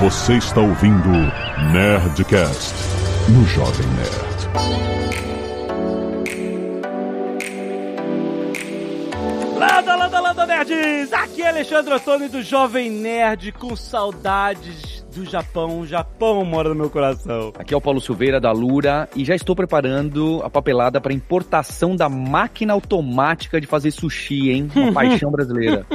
Você está ouvindo Nerdcast no Jovem Nerd. Landa, landa, landa, nerds! Aqui é Alexandre Ottoni do Jovem Nerd com saudades do Japão. O Japão mora no meu coração. Aqui é o Paulo Silveira da Lura e já estou preparando a papelada para importação da máquina automática de fazer sushi, hein? Uma paixão brasileira.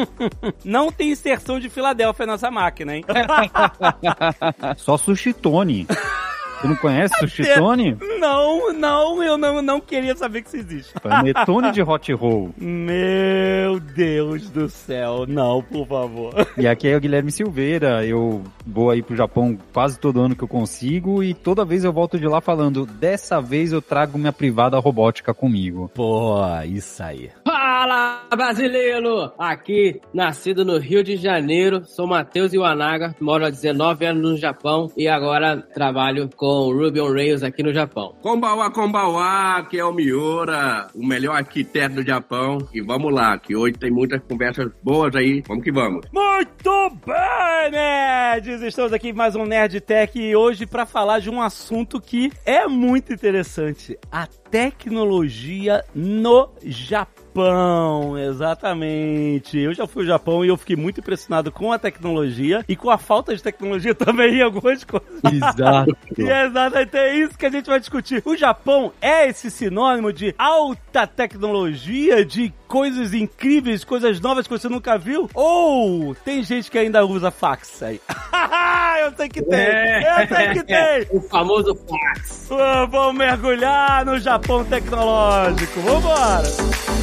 Não tem inserção de Filadélfia nessa máquina, hein? Só sushi Tony. Você não conhece Sushi Tony? Não, não, eu não, não queria saber que isso existe. Panetone de hot roll. Meu Deus do céu, não, por favor. E aqui é o Guilherme Silveira. Eu vou aí pro Japão quase todo ano que eu consigo e toda vez eu volto de lá falando: dessa vez eu trago minha privada robótica comigo. Pô, isso aí. Fala, brasileiro! Aqui, nascido no Rio de Janeiro, sou Matheus Iwanaga, moro há 19 anos no Japão e agora trabalho com Ruby on Rails aqui no Japão. Kombawa, Kombawa, que é o Miura, o melhor arquiteto do Japão. E vamos lá, que hoje tem muitas conversas boas aí. Vamos que vamos. Muito bem, nerds! Estamos aqui mais um Nerd Tech e hoje para falar de um assunto que é muito interessante: a tecnologia no Japão. Japão, exatamente. Eu já fui ao Japão e eu fiquei muito impressionado com a tecnologia e com a falta de tecnologia também em algumas coisas. Exato. e é exatamente é isso que a gente vai discutir. O Japão é esse sinônimo de alta tecnologia, de coisas incríveis, coisas novas que você nunca viu? Ou tem gente que ainda usa fax aí? eu sei que tem! É. Eu sei que tem! O famoso fax. Vamos mergulhar no Japão tecnológico. Vambora!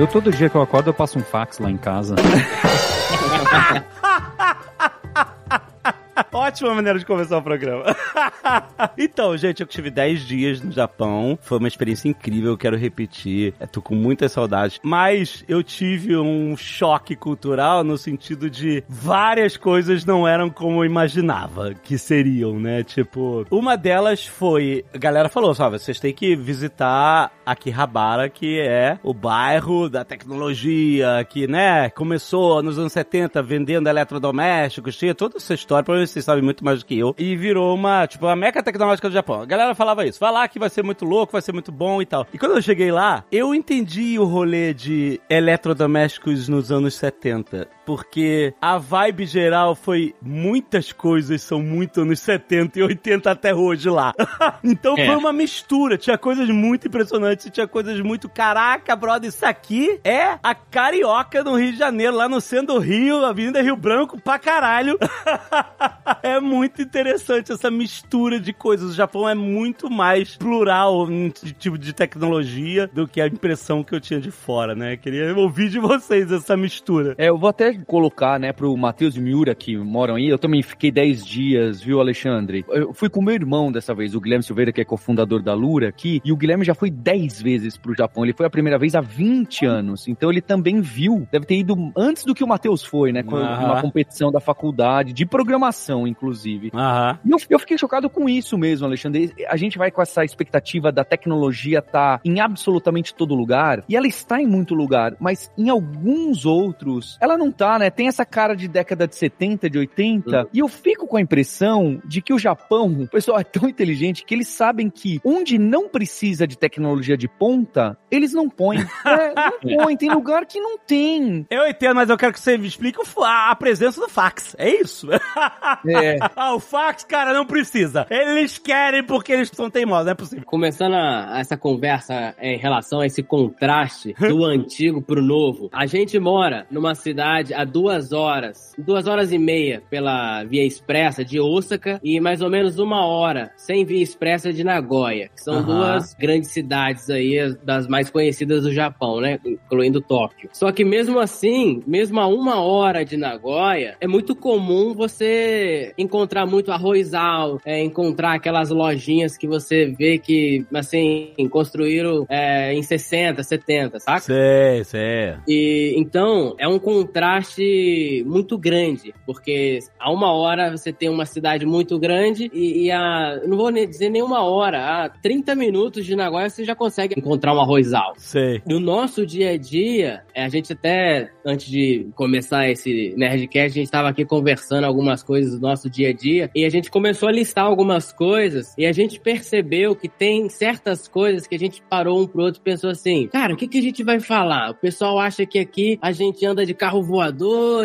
Eu todo dia que eu acordo eu passo um fax lá em casa. Ótima maneira de começar o programa. então, gente, eu tive 10 dias no Japão. Foi uma experiência incrível, quero repetir. Eu tô com muitas saudades. Mas eu tive um choque cultural no sentido de várias coisas não eram como eu imaginava que seriam, né? Tipo, uma delas foi. A galera falou, sabe, vocês têm que visitar Akihabara, que é o bairro da tecnologia, que, né, começou nos anos 70 vendendo eletrodomésticos, tinha toda essa história, provavelmente vocês sabem muito mais do que eu, e virou uma, tipo, a meca tecnológica do Japão. A galera falava isso, vai lá que vai ser muito louco, vai ser muito bom e tal. E quando eu cheguei lá, eu entendi o rolê de eletrodomésticos nos anos 70, porque a vibe geral foi muitas coisas são muito anos 70 e 80 até hoje lá. então É. foi uma mistura, tinha coisas muito impressionantes, tinha coisas muito, caraca, brother, isso aqui é a carioca no Rio de Janeiro, lá no centro do Rio, Avenida Rio Branco pra caralho. é muito interessante essa mistura de coisas. O Japão é muito mais plural em t- tipo de tecnologia do que a impressão que eu tinha de fora, né? Queria ouvir de vocês essa mistura. É, eu vou até colocar, né, pro Matheus e Miura que moram aí. Eu também fiquei 10 dias, viu, Alexandre? Eu fui com meu irmão dessa vez, o Guilherme Silveira, que é cofundador da Lura aqui. E o Guilherme já foi 10 vezes pro Japão. Ele foi a primeira vez há 20 anos. Então ele também viu, deve ter ido antes do que o Matheus foi, né? Com Aham. uma competição da faculdade, de programação, inclusive. Aham. E eu, eu fiquei chocado com isso mesmo, Alexandre. A gente vai com essa expectativa da tecnologia estar em absolutamente todo lugar, e ela está em muito lugar, mas em alguns outros, ela não tá, né? Tem essa cara de década de 70, de 80, e eu fico com a impressão de que o Japão, o pessoal é tão inteligente que eles sabem que onde não precisa de tecnologia de ponta, eles não põem. É, não põem, tem lugar que não tem. Eu entendo, mas eu quero que você me explique a presença do fax. É isso? É. ah, o fax, cara, não precisa. Eles querem porque eles são teimosos, não é possível. Começando a- essa conversa em relação a esse contraste do antigo pro novo. A gente mora numa cidade a duas horas, duas horas e meia pela via expressa de Osaka e mais ou menos uma hora sem via expressa de Nagoya, que são Aham. duas grandes cidades aí, as- das mais conhecidas do Japão, né? Incluindo Tóquio. Só que mesmo assim, mesmo a uma hora de Nagoya, é muito comum você encontrar muito arrozal, é, encontrar aquelas lojinhas que você vê que, assim, construíram é, em 60, 70, saca? Sei, sei. E então é um contraste muito grande, porque a uma hora você tem uma cidade muito grande e, e a. Não vou nem dizer nenhuma hora, a 30 minutos de Nagoya você já consegue encontrar um arrozal. Sei. No nosso dia a dia, é, a gente até, antes de começar esse Nerdcast, a gente estava aqui conversando algumas coisas do nosso dia a dia e a gente começou a listar algumas coisas e a gente percebeu que tem certas coisas que a gente parou um pro outro e pensou assim, cara, o que, que a gente vai falar? O pessoal acha que aqui a gente anda de carro voador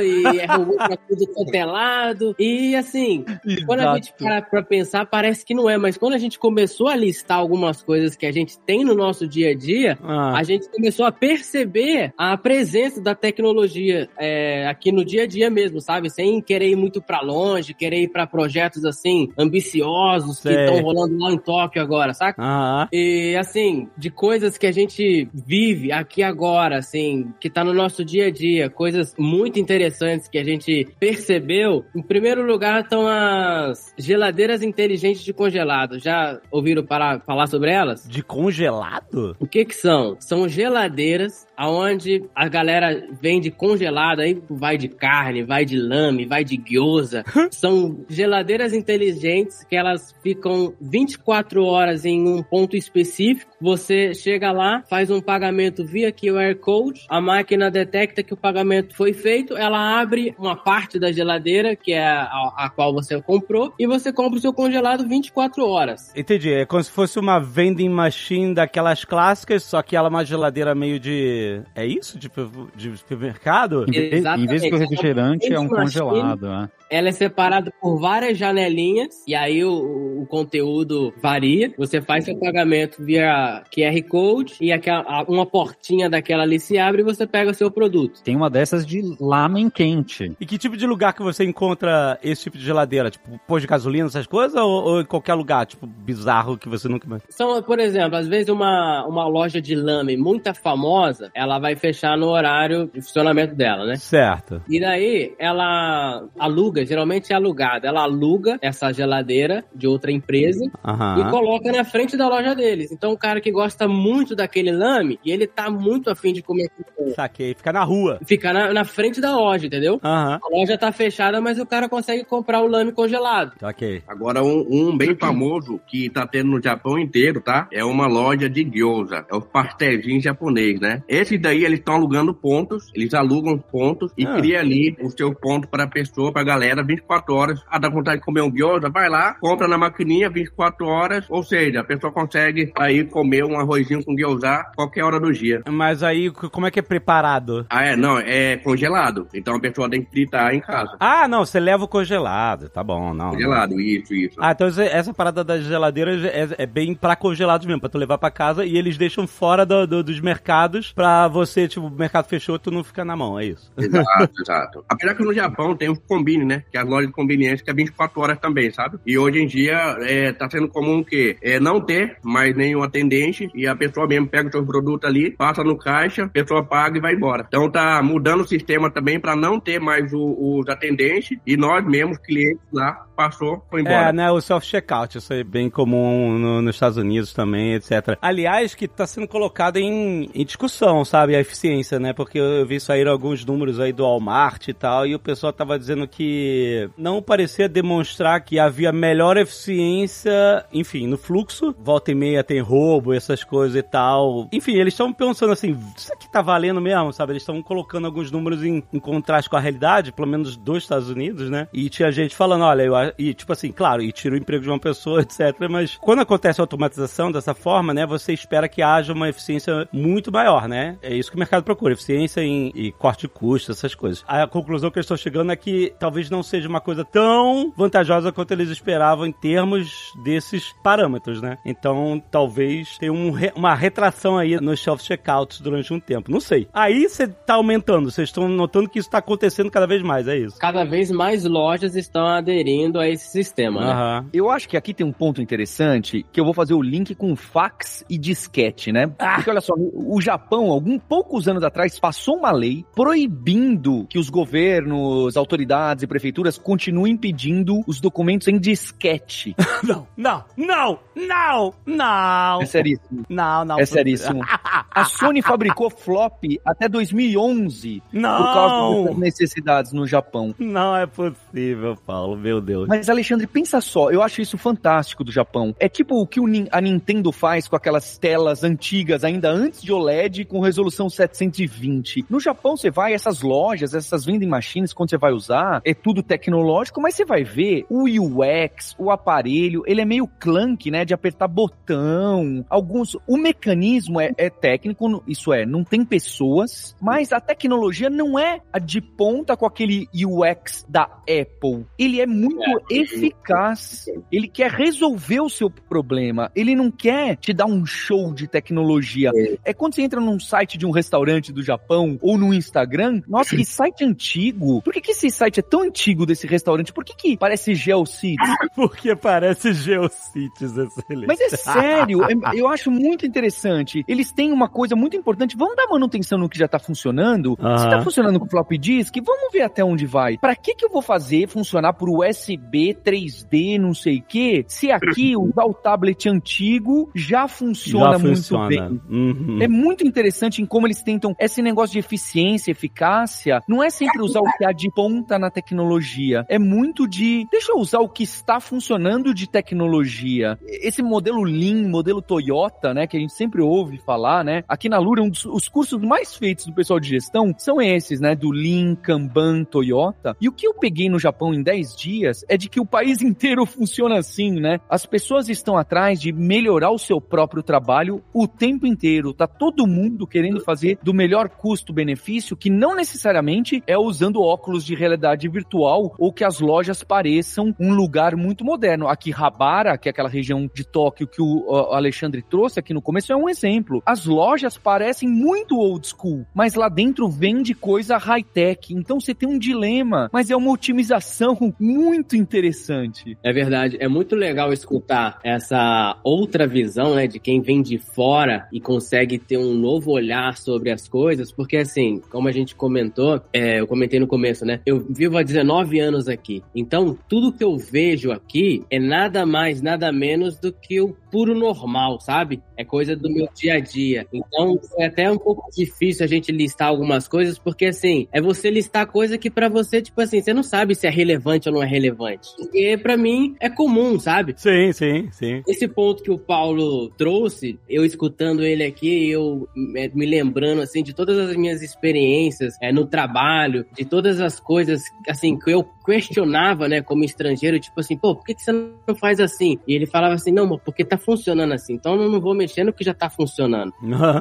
e é robô pra tudo quanto é lado. E assim, quando a gente para pra pensar, parece que não é, mas quando a gente começou a listar algumas coisas que a gente tem no nosso dia a dia, Ah, a gente começou a perceber a presença da tecnologia é, aqui no dia a dia mesmo, sabe? Sem querer ir muito pra longe, querer ir pra projetos assim, ambiciosos, que Sei. estão rolando lá em Tóquio agora, saca? Aham. E assim, de coisas que a gente vive aqui agora, assim, que tá no nosso dia a dia, coisas muito interessantes que a gente percebeu. Em primeiro lugar estão as geladeiras inteligentes de congelado. Já ouviram parar, falar sobre elas? De congelado? O que que são? São geladeiras aonde a galera vende congelado, aí vai de carne, vai de lame, vai de gyoza. são geladeiras inteligentes que elas ficam 24 horas em um ponto específico. Você chega lá, faz um pagamento via QR Code, a máquina detecta que o pagamento foi feito, ela abre uma parte da geladeira, que é a, a qual você comprou, e você compra o seu congelado 24 horas. Entendi. É como se fosse uma vending machine daquelas clássicas, só que ela é uma geladeira meio de. É isso? De, de supermercado? Em, vez- em vez do Exatamente. refrigerante, é um congelado. né? Ela é separada por várias janelinhas e aí o, o conteúdo varia. Você faz seu pagamento via QR Code e aquela, uma portinha daquela ali se abre e você pega o seu produto. Tem uma dessas de lamen quente. E que tipo de lugar que você encontra esse tipo de geladeira? Tipo, pôr de gasolina, essas coisas? Ou, ou em qualquer lugar, tipo, bizarro que você nunca... São, por exemplo, às vezes uma, uma loja de lame muito famosa, ela vai fechar no horário de funcionamento dela, né? Certo. E daí ela aluga, geralmente é alugada, ela aluga essa geladeira de outra empresa e Aham. coloca na frente da loja deles. Então o cara que gosta muito daquele lame e ele tá muito afim de comer Saquei. Fica na rua. fica na, na frente da loja, entendeu? Aham. A loja tá fechada, mas o cara consegue comprar o lame congelado. Saquei. Agora, um, um bem famoso que tá tendo no Japão inteiro, tá? É uma loja de gyoza. É os pastéis japonês, né? Esses daí, eles estão alugando pontos. Eles alugam pontos e Ah. cria ali o seu ponto pra pessoa, pra galera, 24 horas. Ah, dá vontade de comer um gyoza? Vai lá, compra na maquininha, 24 horas. Ou seja, a pessoa consegue aí comer um arrozinho com gyoza qualquer hora do dia. Mas aí, como é que é preparado? Ah, é? Não, é congelado. Então a pessoa tem que fritar em casa. Ah, não, você leva o congelado. Tá bom, não. Congelado, isso, isso. Ah, então essa- parada das geladeiras é, é bem pra congelados mesmo, pra tu levar pra casa e eles deixam fora do- do- dos mercados pra você, tipo, o mercado fechou, tu não fica na mão, é isso. Exato, exato. Apesar que no Japão tem os combine, né? Que é as lojas de conveniência que é 24 horas também, sabe? E hoje em dia é, tá sendo comum que é, não ter mais nenhum atendente e a pessoa mesmo pega o seu produto ali, passa no caixa, a pessoa paga e vai embora. Então tá mudando o sistema também para não ter mais o- os atendentes e nós mesmos, clientes lá, passou, foi embora. É, né, o self-checkout, isso é bem comum no- nos Estados Unidos também, etc. Aliás, que tá sendo colocado em, em discussão, sabe, a eficiência, né, porque eu, vi sair alguns números aí do Walmart e tal, e o pessoal tava dizendo que não parecia demonstrar que havia melhor eficiência, enfim, no fluxo, volta e meia tem roubo, essas coisas e tal. Enfim, eles estão pensando assim, isso aqui tá valendo mesmo, sabe, eles estão colocando alguns números em, em contraste com a realidade, pelo menos dos Estados Unidos, né, e tinha gente falando, olha, eu, a- e tipo assim, claro, e tira o emprego de uma pessoa, etc. Mas quando acontece a automatização dessa forma, né, você espera que haja uma eficiência muito maior, né? É isso que o mercado procura, eficiência em, e corte de custos, essas coisas. A conclusão que eu estou chegando é que talvez não seja uma coisa tão vantajosa quanto eles esperavam em termos desses parâmetros, né? Então, talvez tenha um uma retração aí nos self-checkouts durante um tempo. Não sei. Aí você tá aumentando, vocês estão notando que isso tá acontecendo cada vez mais, é isso. Cada vez mais lojas estão aderindo adequando a esse sistema, né? Aham. Eu acho que aqui tem um ponto interessante que eu vou fazer o link com fax e disquete, né? Porque olha só, o Japão, alguns poucos anos atrás, passou uma lei proibindo que os governos, autoridades e prefeituras continuem pedindo os documentos em disquete. Não, não, não, não, não. É seríssimo. Não, não. É seríssimo. A Sony fabricou flop até 2011 Não. por causa dessas necessidades no Japão. Não é possível, Paulo, meu Deus. Mas, Alexandre, pensa só, eu acho isso fantástico do Japão. É tipo o que a Nintendo faz com aquelas telas antigas, ainda antes de OLED, com resolução 720. No Japão, você vai, essas lojas, essas vending machines, quando você vai usar, é tudo tecnológico, mas você vai ver o UX, o aparelho, ele é meio clunky, né, de apertar botão. Alguns, o mecanismo é, é técnico, isso é, não tem pessoas, mas a tecnologia não é a de ponta com aquele UX da Apple. Ele é muito eficaz. Ele quer resolver o seu problema. Ele não quer te dar um show de tecnologia. É quando você entra num site de um restaurante do Japão ou no Instagram, nossa, que site antigo. Por que, que esse site é tão antigo desse restaurante? Por que, que parece GeoCities? Porque parece Geocities, excelente. Mas é sério, é- eu acho muito interessante. Eles têm uma coisa muito importante. Vamos dar manutenção no que já tá funcionando? Se Aham. tá funcionando com flop disk, vamos ver até onde vai. Pra que que eu vou fazer funcionar por USB 3D, não sei o quê, se aqui usar o tablet antigo já funciona Já muito funciona. bem? Uhum. É muito interessante em como eles tentam esse negócio de eficiência, eficácia. Não é sempre usar o que há de ponta na tecnologia. É muito de deixa eu usar o que está funcionando de tecnologia. Esse modelo Lean, modelo Toyota, né, que a gente sempre ouve falar, né? Aqui na Lura, um dos, os cursos mais feitos do pessoal de gestão são esses, né, do Lean, Kanban, Toyota. E o que eu peguei no Japão em 10 dias é de que o país inteiro funciona assim, né? As pessoas estão atrás de melhorar o seu próprio trabalho o tempo inteiro. Tá todo mundo querendo fazer do melhor custo-benefício, que não necessariamente é usando óculos de realidade virtual ou que as lojas pareçam um lugar muito moderno. Aqui, Habara, que é aquela região de Tóquio que o Alexandre trouxe aqui no começo, é um exemplo. As lojas parecem muito old school, mas lá dentro vende coisa high-tech. Então você tem um dilema, mas é uma otimização muito interessante. É verdade, é muito legal escutar essa outra visão, né, de quem vem de fora e consegue ter um novo olhar sobre as coisas, porque assim, como a gente comentou, é, eu comentei no começo, né, eu vivo há 19 anos aqui, então tudo que eu vejo aqui é nada mais, nada menos do que o puro normal, sabe? É coisa do meu dia a dia. Então é até um pouco difícil a gente listar algumas coisas, porque assim, é você listar coisa que pra você, tipo assim, você não sabe se é relevante ou não é relevante. Porque pra mim é comum, sabe? Sim, sim, sim. Esse ponto que o Paulo trouxe, eu escutando ele aqui, eu é, me lembrando assim de todas as minhas experiências é, no trabalho, de todas as coisas assim que eu questionava, né, como estrangeiro, tipo assim, pô, por que, que você não faz assim? E ele falava assim, não, porque tá funcionando assim, então eu não vou mexer no que já tá funcionando,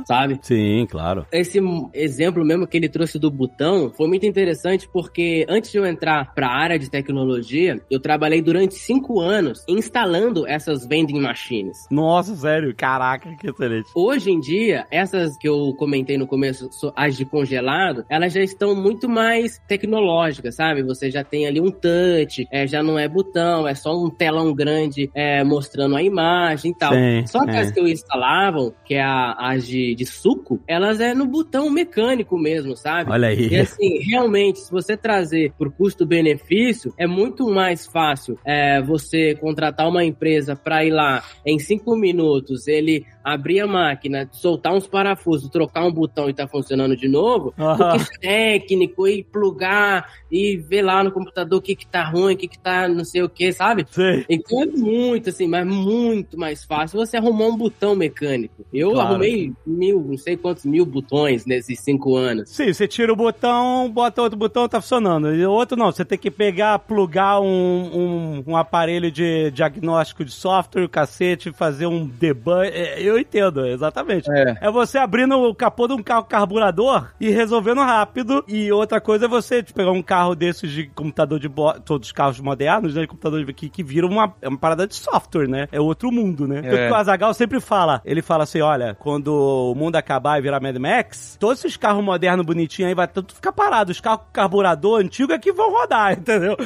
sabe? Sim, claro. Esse exemplo mesmo que ele trouxe do botão foi muito interessante porque antes de eu entrar para a área de tecnologia, eu trabalhei durante cinco anos instalando essas vending machines. Nossa, sério, caraca, que excelente. Hoje em dia, essas que eu comentei no começo, as de congelado, elas já estão muito mais tecnológicas, sabe? Você já tem ali um touch, é, já não é botão, é só um telão grande é, mostrando a imagem e tal. Sim, só que é. as que eu instalavam, que é a- as de, de suco, elas é no botão mecânico mesmo, sabe? Olha aí. E assim, realmente, se você trazer por custo-benefício, é muito mais fácil é, você contratar uma empresa para ir lá em cinco minutos, ele abrir a máquina, soltar uns parafusos, trocar um botão e tá funcionando de novo, do Aham. que técnico e plugar e ver lá no computador o que que tá ruim, o que que tá não sei o que, sabe? Sim. Então é muito, assim, mas muito mais fácil você arrumar um botão mecânico. Eu Claro. arrumei mil, não sei quantos mil botões nesses cinco anos. Sim, você tira o botão, bota outro botão, tá funcionando. E outro não, você tem que pegar, plugar um, um, um aparelho de diagnóstico de software, o cacete, fazer um debug. É, Eu eu entendo, exatamente. É. É você abrindo o capô de um carro carburador e resolvendo rápido. E outra coisa é você tipo, pegar um carro desses de computador de bordo, todos os carros modernos, né? De computador de, que, que viram uma, é uma parada de software, né? É outro mundo, né? É. O que o Azagal sempre fala. Ele fala assim: olha, quando o mundo acabar e virar Mad Max, todos esses carros modernos bonitinhos aí vai tudo ficar parado. Os carros com carburador antigo é que vão rodar, entendeu?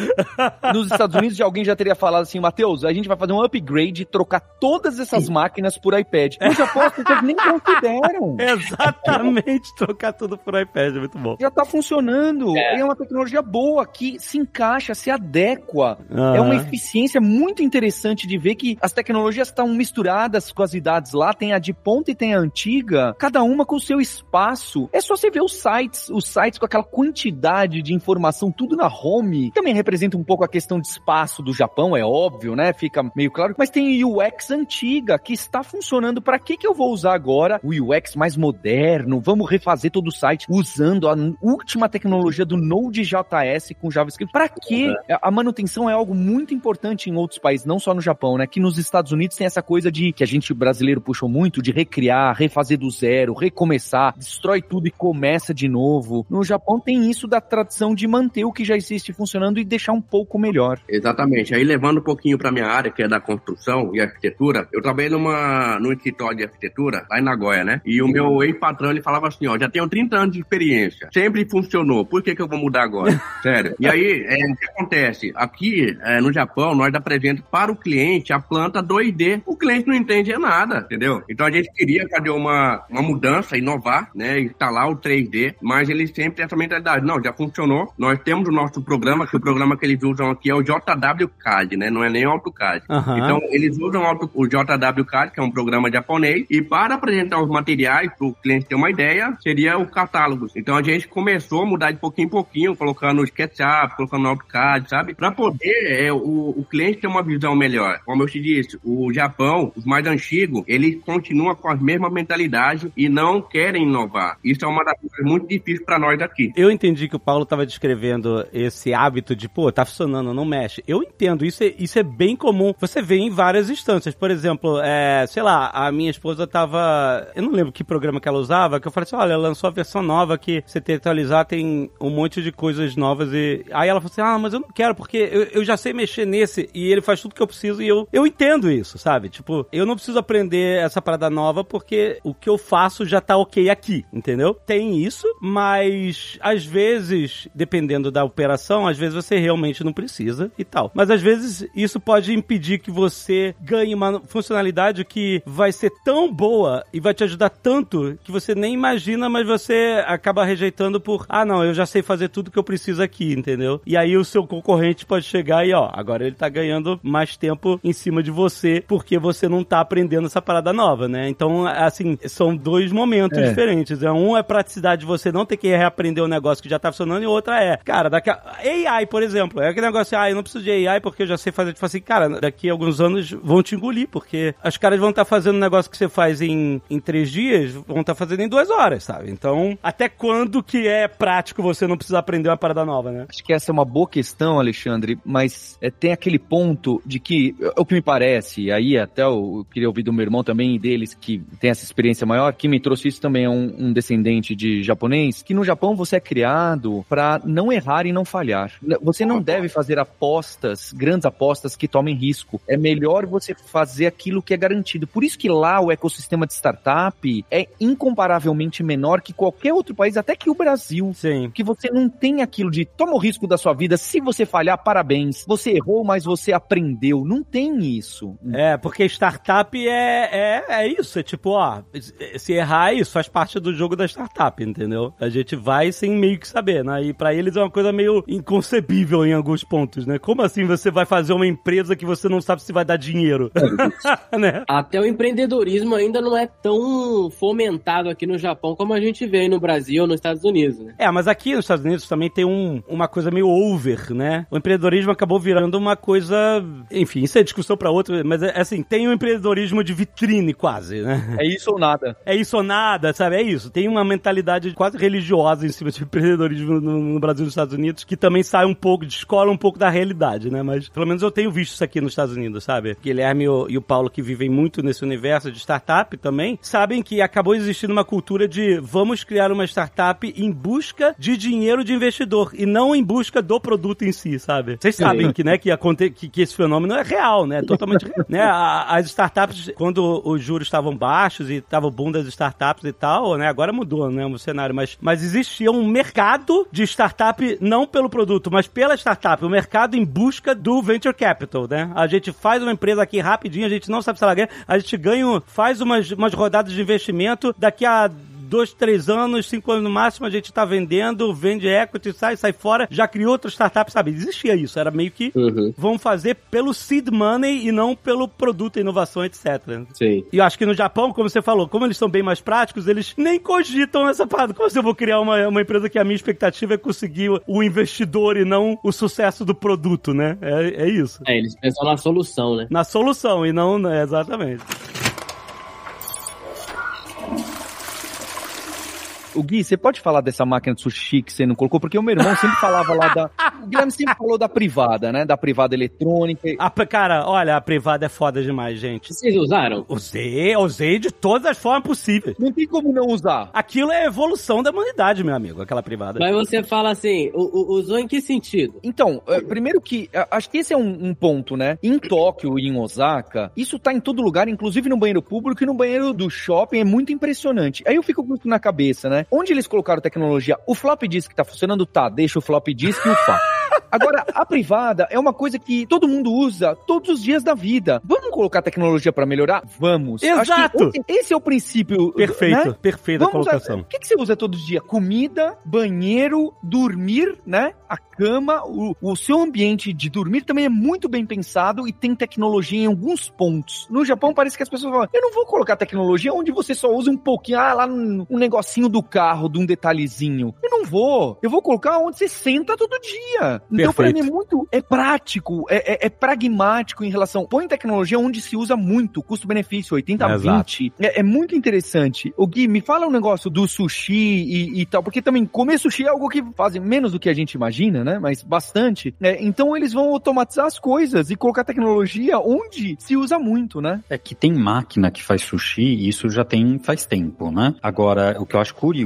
Nos Estados Unidos, alguém já teria falado assim, Matheus, a gente vai fazer um upgrade e trocar todas essas máquinas por iPad. No Japão, as pessoas nem consideram. Exatamente, trocar tudo por iPad, é muito bom. Já tá funcionando. É. uma tecnologia boa que se encaixa, se adequa. É uma eficiência muito interessante de ver que as tecnologias estão misturadas com as idades lá. Tem a de ponta e tem a antiga, cada uma com o seu espaço. É só você ver os sites, os sites com aquela quantidade de informação, tudo na home. Também representa um pouco a questão de espaço do Japão, é óbvio, né? Fica meio claro. Mas tem UX antiga que está funcionando. Para que que eu vou usar agora o UX mais moderno? Vamos refazer todo o site usando a última tecnologia do Node.js com JavaScript. Para quê? A manutenção é algo muito importante em outros países, não só no Japão, né? Que nos Estados Unidos tem essa coisa de que a gente brasileiro puxou muito de recriar, refazer do zero, recomeçar, destrói tudo e começa de novo. No Japão tem isso da tradição de manter o que já existe funcionando e deixar um pouco melhor. Exatamente. Aí levando um pouquinho para minha área, que é da construção e arquitetura, eu trabalhei numa num escritório de arquitetura lá em Nagoya, né? E o meu ex-patrão ele falava assim, ó, já tenho 30 anos de experiência, sempre funcionou, por que que eu vou mudar agora? Sério. E aí, é, o que acontece? Aqui é, no Japão, nós apresentamos para o cliente a planta 2D. O cliente não entende nada, entendeu? Então a gente queria fazer uma, uma mudança, inovar, né? Instalar o 3D, mas eles sempre têm essa mentalidade. Não, já funcionou. Nós temos o nosso programa, que o programa que eles usam aqui é o JWCAD, né? Não é nem o AutoCAD. Aham. Então, eles usam o JWCAD, que é um programa japonês, e para apresentar os materiais, para o cliente ter uma ideia, seria o catálogo. Então, a gente começou a mudar de pouquinho em pouquinho, colocando o SketchUp, colocando o AutoCAD, sabe? Para poder é, o, o cliente ter uma visão melhor. Como eu te disse, o Japão, os mais antigos, eles continuam com a mesma mentalidade e não querem inovar. Isso é uma das coisas muito difíceis para nós aqui. Eu entendi que o Paulo estava descrevendo esse hábito de, pô, tá funcionando, não mexe. Eu entendo, isso é, isso é bem comum. Você vê em várias instâncias. Por exemplo, é, sei lá, a minha esposa tava. Eu não lembro que programa que ela usava, que eu falei assim: olha, lançou a versão nova que você tem que atualizar, tem um monte de coisas novas. E aí ela falou assim: ah, mas eu não quero, porque eu, eu já sei mexer nesse e ele faz tudo que eu preciso e eu, eu entendo isso, sabe? Tipo, eu não preciso aprender essa parada nova porque o que eu faço já tá ok aqui, entendeu? Tem isso, mas às vezes, dependendo da operação, às vezes você realmente não precisa e tal. Mas às vezes isso pode impedir que você ganhe uma funcionalidade que vai ser tão boa e vai te ajudar tanto que você nem imagina, mas você acaba rejeitando por, ah, não, eu já sei fazer tudo que eu preciso aqui, entendeu? E aí o seu concorrente pode chegar e, ó, agora ele tá ganhando mais tempo em cima de você porque você não tá aprendendo essa parada nova, né? Então, assim, são dois momentos É. diferentes. né? Um é praticidade de você não ter que reaprender um negócio que já tá funcionando e outra é, cara, daqui a... AI, por exemplo, é aquele negócio, ah, eu não preciso de AI porque eu já sei fazer. Tipo assim, cara, daqui a alguns anos vão te engolir, porque os caras vão estar fazendo um negócio que você faz em, em três dias, vão estar fazendo em duas horas, sabe? Então, até quando que é prático você não precisar aprender uma parada nova, né? Acho que essa é uma boa questão, Alexandre, mas é, tem aquele ponto de que, é o que me parece, aí até eu, eu queria ouvir do meu irmão também e deles que tem essa experiência maior, que me trouxe isso também é um, um descendente de japonês, que no Japão você é criado para não errar e não falhar. Você não deve fazer apostas, grandes apostas que tomem risco. É melhor você fazer aquilo que é garantido. Por isso que lá o ecossistema de startup é incomparavelmente menor que qualquer outro país, até que o Brasil Sim. que você não tem aquilo de toma o risco da sua vida, se você falhar, parabéns. Você errou, mas você aprendeu. Não tem isso. É, porque startup é, é, é isso. É tipo, ó, se errar é isso, faz parte do jogo da startup, entendeu? A gente vai sem meio que saber, né? E pra eles é uma coisa meio inconcebível em alguns pontos, né? Como assim você vai fazer uma empresa que você não sabe se vai dar dinheiro? né? Até o empreendedorismo ainda não é tão fomentado aqui no Japão como a gente vê aí no Brasil ou nos Estados Unidos, né? É, mas aqui nos Estados Unidos também tem um, uma coisa meio over, né? O empreendedorismo acabou virando uma coisa. Enfim, isso é discussão pra outro, mas é assim, tem um empreendedorismo de vitrine quase, né? É isso ou nada. É isso ou nada, sabe? É isso. Tem uma mentalidade quase religiosa em cima de empreendedorismo no, no Brasil e nos Estados Unidos que também sai um pouco, descola um pouco da realidade, né? Mas pelo menos eu tenho visto isso aqui nos Estados Unidos, sabe? Guilherme e o, e o Paulo que vivem muito nesse universo universo de startup também, sabem que acabou existindo uma cultura de vamos criar uma startup em busca de dinheiro de investidor e não em busca do produto em si, sabe? Vocês sabem que, né, que, aconte, que, que esse fenômeno é real, né? Totalmente real. né? As startups, quando os juros estavam baixos e tava o boom das startups e tal, né? Agora mudou, né, o cenário, mas, mas existia um mercado de startup não pelo produto, mas pela startup, o mercado em busca do venture capital, né? A gente faz uma empresa aqui rapidinho, a gente não sabe se ela ganha, a gente ganha, faz umas, umas rodadas de investimento, daqui a dois, três anos, cinco anos no máximo, a gente tá vendendo, vende equity, sai, sai fora, já criou outra startup, sabe? Existia isso, era meio que Uhum. vão fazer pelo seed money e não pelo produto, inovação, etc. Sim. E eu acho que no Japão, como você falou, como eles são bem mais práticos, eles nem cogitam essa parada. Como se eu vou criar uma, uma empresa que a minha expectativa é conseguir o, o investidor e não o sucesso do produto, né? É, é isso. É, eles pensam na solução, né? Na solução e não, né, exatamente. O Gui, você pode falar dessa máquina de sushi que você não colocou? Porque o meu irmão sempre falava lá da. O Guilherme sempre falou da privada, né? Da privada eletrônica. A, cara, olha, a privada é foda demais, gente. Vocês usaram? Usei, usei de todas as formas possíveis. Não tem como não usar. Aquilo é a evolução da humanidade, meu amigo, aquela privada. Mas você fala assim, usou em que sentido? Então, é, primeiro que. Acho que esse é um, um ponto, né? Em Tóquio e em Osaka, isso tá em todo lugar, inclusive no banheiro público e no banheiro do shopping, é muito impressionante. Aí eu fico com isso na cabeça, né? Onde eles colocaram tecnologia? O flop disk tá funcionando? Tá, deixa o flop disk e o FA. Agora, a privada é uma coisa que todo mundo usa todos os dias da vida. Vamos colocar tecnologia pra melhorar? Vamos. Acho que Exato. esse, é o princípio. Perfeito, né? perfeita Vamos a- colocação. O que, que você usa todos os dias? Comida, banheiro, dormir, né? A cama, o, o seu ambiente de dormir também é muito bem pensado e tem tecnologia em alguns pontos. No Japão parece que as pessoas falam, eu não vou colocar tecnologia onde você só usa um pouquinho, ah, lá um, um negocinho do carro, de um detalhezinho. Eu não vou. Eu vou colocar onde você senta todo dia. Então pra mim é muito, é prático, é, é- é pragmático em relação, põe tecnologia onde se usa muito, custo-benefício, 80 a Exato. 20, é, é muito interessante. O Gui, me fala um negócio do sushi e, e tal, porque também comer sushi é algo que fazem menos do que a gente imagina, né? Mas bastante. né? Então eles vão automatizar as coisas e colocar tecnologia onde se usa muito, né? É que tem máquina que faz sushi e isso já tem faz tempo, né? Agora, o que eu acho curioso,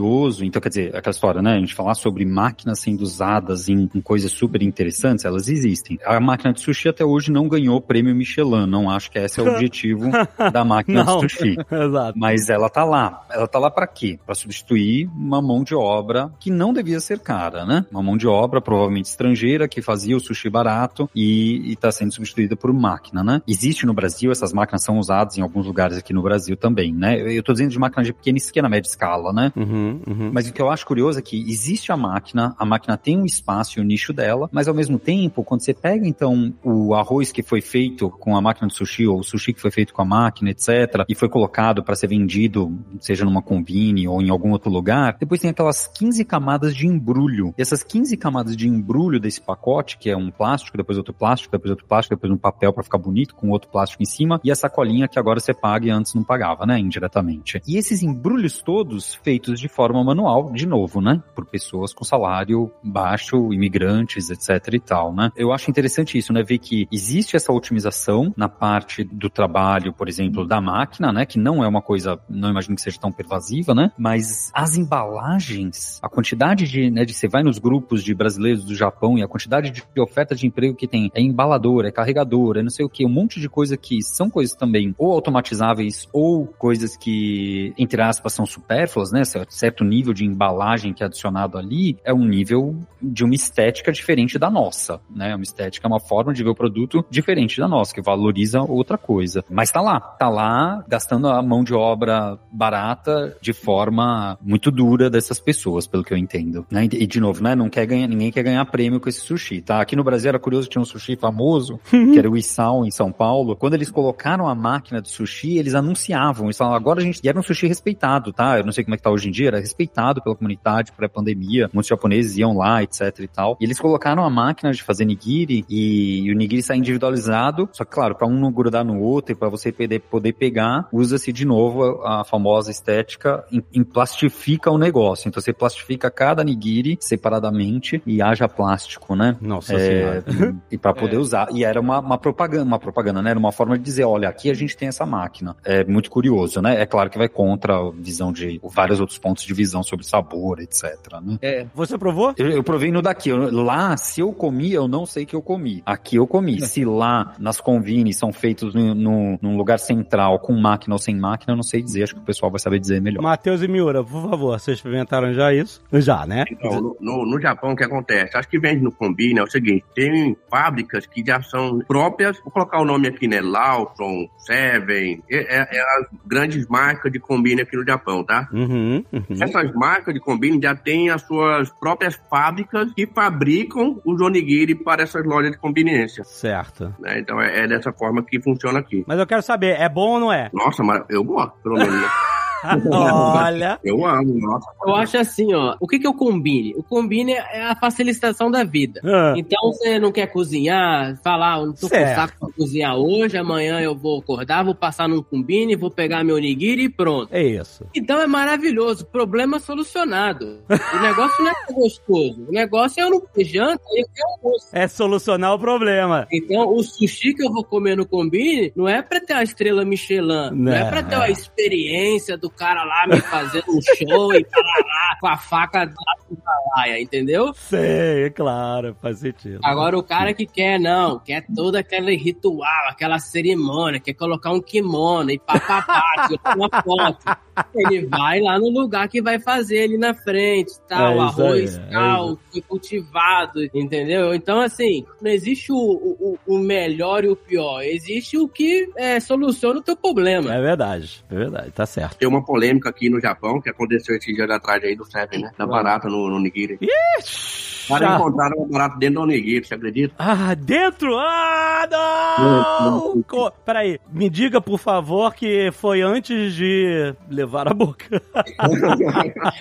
então quer dizer, aquela história, né? A gente falar sobre máquinas sendo usadas em, em coisas super interessantes, elas existem. A máquina de sushi até hoje não ganhou o prêmio Michelin, não acho que esse é o objetivo da máquina Não. de sushi. Exato. Mas ela tá lá. Ela tá lá pra quê? Pra substituir uma mão de obra que não devia ser cara, né? Uma mão de obra provavelmente estrangeira que fazia o sushi barato e, e tá sendo substituída por máquina, né? Existe no Brasil, essas máquinas são usadas em alguns lugares aqui no Brasil também, né? Eu, tô dizendo de máquina de pequena e pequena média escala, né? Uhum, uhum. Mas o que eu acho curioso é que existe a máquina, a máquina tem um espaço e o nicho dela, mas ao mesmo tempo, quando você pega então o arroz que foi feito com a máquina de sushi, ou o sushi que foi feito com a máquina, etc., e foi colocado para ser vendido, seja numa combine ou em algum outro lugar, depois tem aquelas 15 camadas de embrulho. E essas 15 camadas de embrulho desse pacote, que é um plástico, depois outro plástico, depois outro plástico, depois um papel para ficar bonito, com outro plástico em cima, e a sacolinha que agora você paga e antes não pagava, né, indiretamente. E esses embrulhos todos feitos de forma manual, de novo, né, por pessoas com salário baixo, imigrantes, etc e tal, né. Eu acho interessante isso, né, ver que existe essa otimização na parte do trabalho, por exemplo, da máquina, né, que não é uma coisa, não imagino que seja tão pervasiva, né, mas as embalagens, a quantidade de, né, de você vai nos grupos de brasileiros do Japão e a quantidade de oferta de emprego que tem é embalador, é carregador, é não sei o que, um monte de coisa que são coisas também ou automatizáveis ou coisas que, entre aspas, são supérfluas, né, certo nível de embalagem que é adicionado ali, é um nível de uma estética diferente da nossa, né, uma estética, uma forma de ver o produto diferente da nossa, que valoriza outra coisa. Mas tá lá, tá lá gastando a mão de obra barata de forma muito dura dessas pessoas, pelo que eu entendo. Né? E de novo, né? Não quer ganhar, ninguém quer ganhar prêmio com esse sushi, tá? Aqui no Brasil era curioso, tinha um sushi famoso, que era o Isao em São Paulo. Quando eles colocaram a máquina de sushi, eles anunciavam, eles falavam, agora a gente. E era um sushi respeitado, tá? Eu não sei como é que tá hoje em dia, era respeitado pela comunidade pré-pandemia. Muitos japoneses iam lá, etc e tal. E eles colocaram a máquina de fazer nigiri e, e o nigiri sai individualizado, só que claro, para um não grudar no outro e para você poder, poder pegar, usa-se de novo a, a famosa estética em, em plastifica o negócio. Então você plastifica cada nigiri separadamente e haja plástico, né? Nossa É, senhora. e para poder usar. E era uma, uma propaganda, uma propaganda, né? Era uma forma de dizer, olha, aqui a gente tem essa máquina. É muito curioso, né? É claro que vai contra a visão de vários outros pontos de visão sobre sabor, etc. Né? É, Você provou? Eu, eu provei no daqui. Eu- lá, se eu comi, eu não sei que eu comi. Aqui eu comi. Se lá, nas convines, são feitos no, no- num lugar central, com máquina ou sem máquina, eu não sei dizer. Acho que o pessoal vai saber dizer melhor. Matheus e Miura, por favor, vocês experimentaram já isso? Já, né? Então, no, no, no Japão, o que acontece? Acho que vende no Combine é o seguinte: tem fábricas que já são próprias, vou colocar o nome aqui, né? Lawson, Seven, é, é- é as grandes marcas de Combine aqui no Japão, tá? Uhum, uhum. Essas marcas de Combine já têm as suas próprias fábricas que fabricam os onigiri para essas lojas de conveniência. Certo. né? Então é, é dessa forma que funciona aqui. Mas eu quero saber, é bom ou não é? Nossa, mas eu gosto, pelo menos. Olha. Eu amo, nossa. Eu acho assim, ó. O que que é o combine? O combine é a facilitação da vida. Ah, Então você não quer cozinhar, falar, eu não tô Certo. com saco pra cozinhar hoje, amanhã eu vou acordar, vou passar num combine, vou pegar meu nigiri e pronto. é isso. Então é maravilhoso, problema solucionado. O negócio não é ser gostoso, o negócio é eu não ter janta e eu ter almoço. É solucionar o problema. Então, o sushi que eu vou comer no Combine não é pra ter a estrela Michelin, não, é Não. pra ter a experiência do cara lá me fazendo um show e tarará, com a faca da Himalaia, entendeu? Sei, é claro, faz sentido. Agora o cara que quer, não, quer todo aquele ritual, aquela cerimônia, quer colocar um kimono e papapá, tirar uma foto. Ele vai lá no lugar que vai fazer ali na frente, tal, É o isso arroz aí, é tal, foi cultivado, entendeu? Então, assim, não existe o, o, o melhor e o pior, existe o que é, soluciona o teu problema. É verdade, é verdade, tá certo. Tem uma polêmica aqui no Japão que aconteceu esses dias atrás aí do Seven, né? Da barata no, no nigiri. Os caras encontraram uma barata dentro do onigiri, você acredita? Ah, dentro? Ah, não! Co- Peraí, me diga, por favor, que foi antes de levar a boca.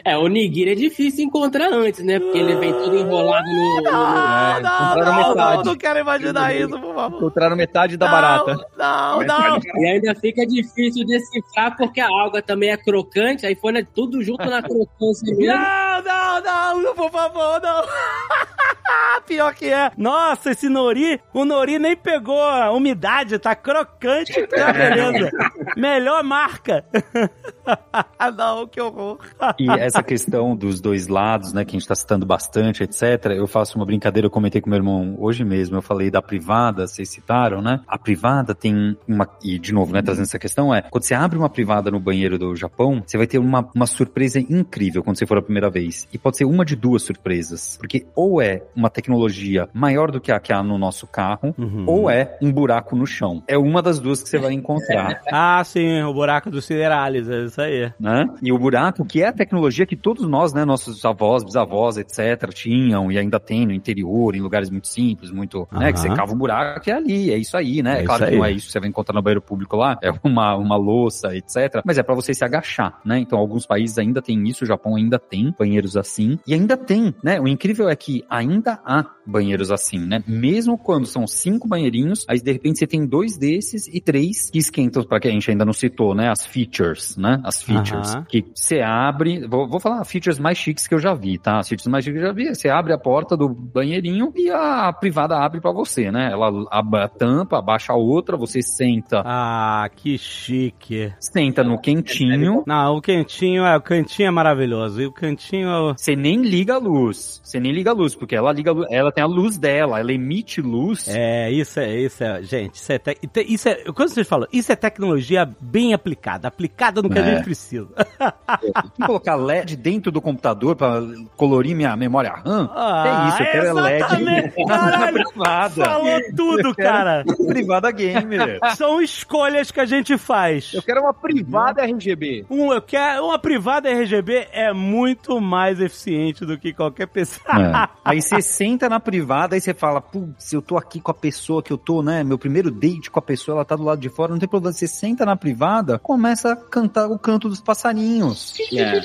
É, o nigiri é difícil encontrar antes, né? Porque ele vem todo enrolado no- no, no Ah, É, não, não, não, metade. não quero imaginar isso, por favor. encontraram metade da Não, barata. Não, não. E ainda fica difícil decifrar porque a alga também é crocante, aí foi né, tudo junto na crocância mesmo. Não, não, não, não, por favor, não. Pior que é. Nossa, esse nori, o nori nem pegou a umidade, tá crocante, tá beleza. Melhor marca. não, que horror. E essa questão dos dois lados, né, que a gente tá citando bastante, etc. Eu faço uma brincadeira, eu comentei com meu irmão hoje mesmo, eu falei da privada, vocês citaram, né? A privada tem uma, e de novo, né, trazendo essa questão, é, quando você abre uma privada no banheiro do Japão, você vai ter uma, uma surpresa incrível quando você for a primeira vez. E pode ser uma de duas surpresas. Porque ou é uma tecnologia maior do que a que há no nosso carro, Uhum. ou é um buraco no chão. É uma das duas que você vai encontrar. Ah, sim, o buraco dos siderales, é isso aí. né? E o buraco, que é a tecnologia que todos nós, né, nossos avós, bisavós, etc., tinham e ainda tem no interior, em lugares muito simples, muito, né, que você cava um buraco e é ali, é isso aí, né? É É claro que não é isso que você vai encontrar no banheiro público lá, é uma, uma louça, etc., mas é pra você se agachar, né? Então, alguns países ainda tem isso, o Japão ainda tem banheiros assim, e ainda tem, né? O incrível é que ainda há banheiros assim, né? Mesmo quando são cinco banheirinhos, aí de repente você tem dois desses e três que esquentam, para que a gente ainda não citou, né? As features, né? As features. Que você abre, vou, vou falar features mais chiques que eu já vi, tá? As features mais chiques que eu já vi, você abre a porta do banheirinho e a privada abre pra você, né? Ela abre a tampa, abaixa a outra, você senta, Ah, que chique. senta no quentinho, Não, o cantinho é, o cantinho é maravilhoso. E o cantinho. você nem liga a luz. Você nem liga a luz, porque ela liga a luz, ela tem a luz dela, ela emite luz. É, isso é, isso é, gente, isso é, te- isso é, quando vocês falam, isso é tecnologia bem aplicada, aplicada no que a É. gente precisa. Colocar LED dentro do computador pra colorir minha memória RAM. Ah, é isso, eu quero é LED Caralho, privada. falou tudo, cara. Privada gamer. São escolhas que a gente faz. Eu quero uma privada RGB. Um, eu quero, uma privada RGB é muito mais eficiente do que qualquer pessoa. É. Aí você senta na privada e você fala, putz, eu tô aqui com a pessoa que eu tô, né? Meu primeiro date com a pessoa, ela tá do lado de fora, não tem problema. Você senta na privada, começa a cantar o canto dos passarinhos. É.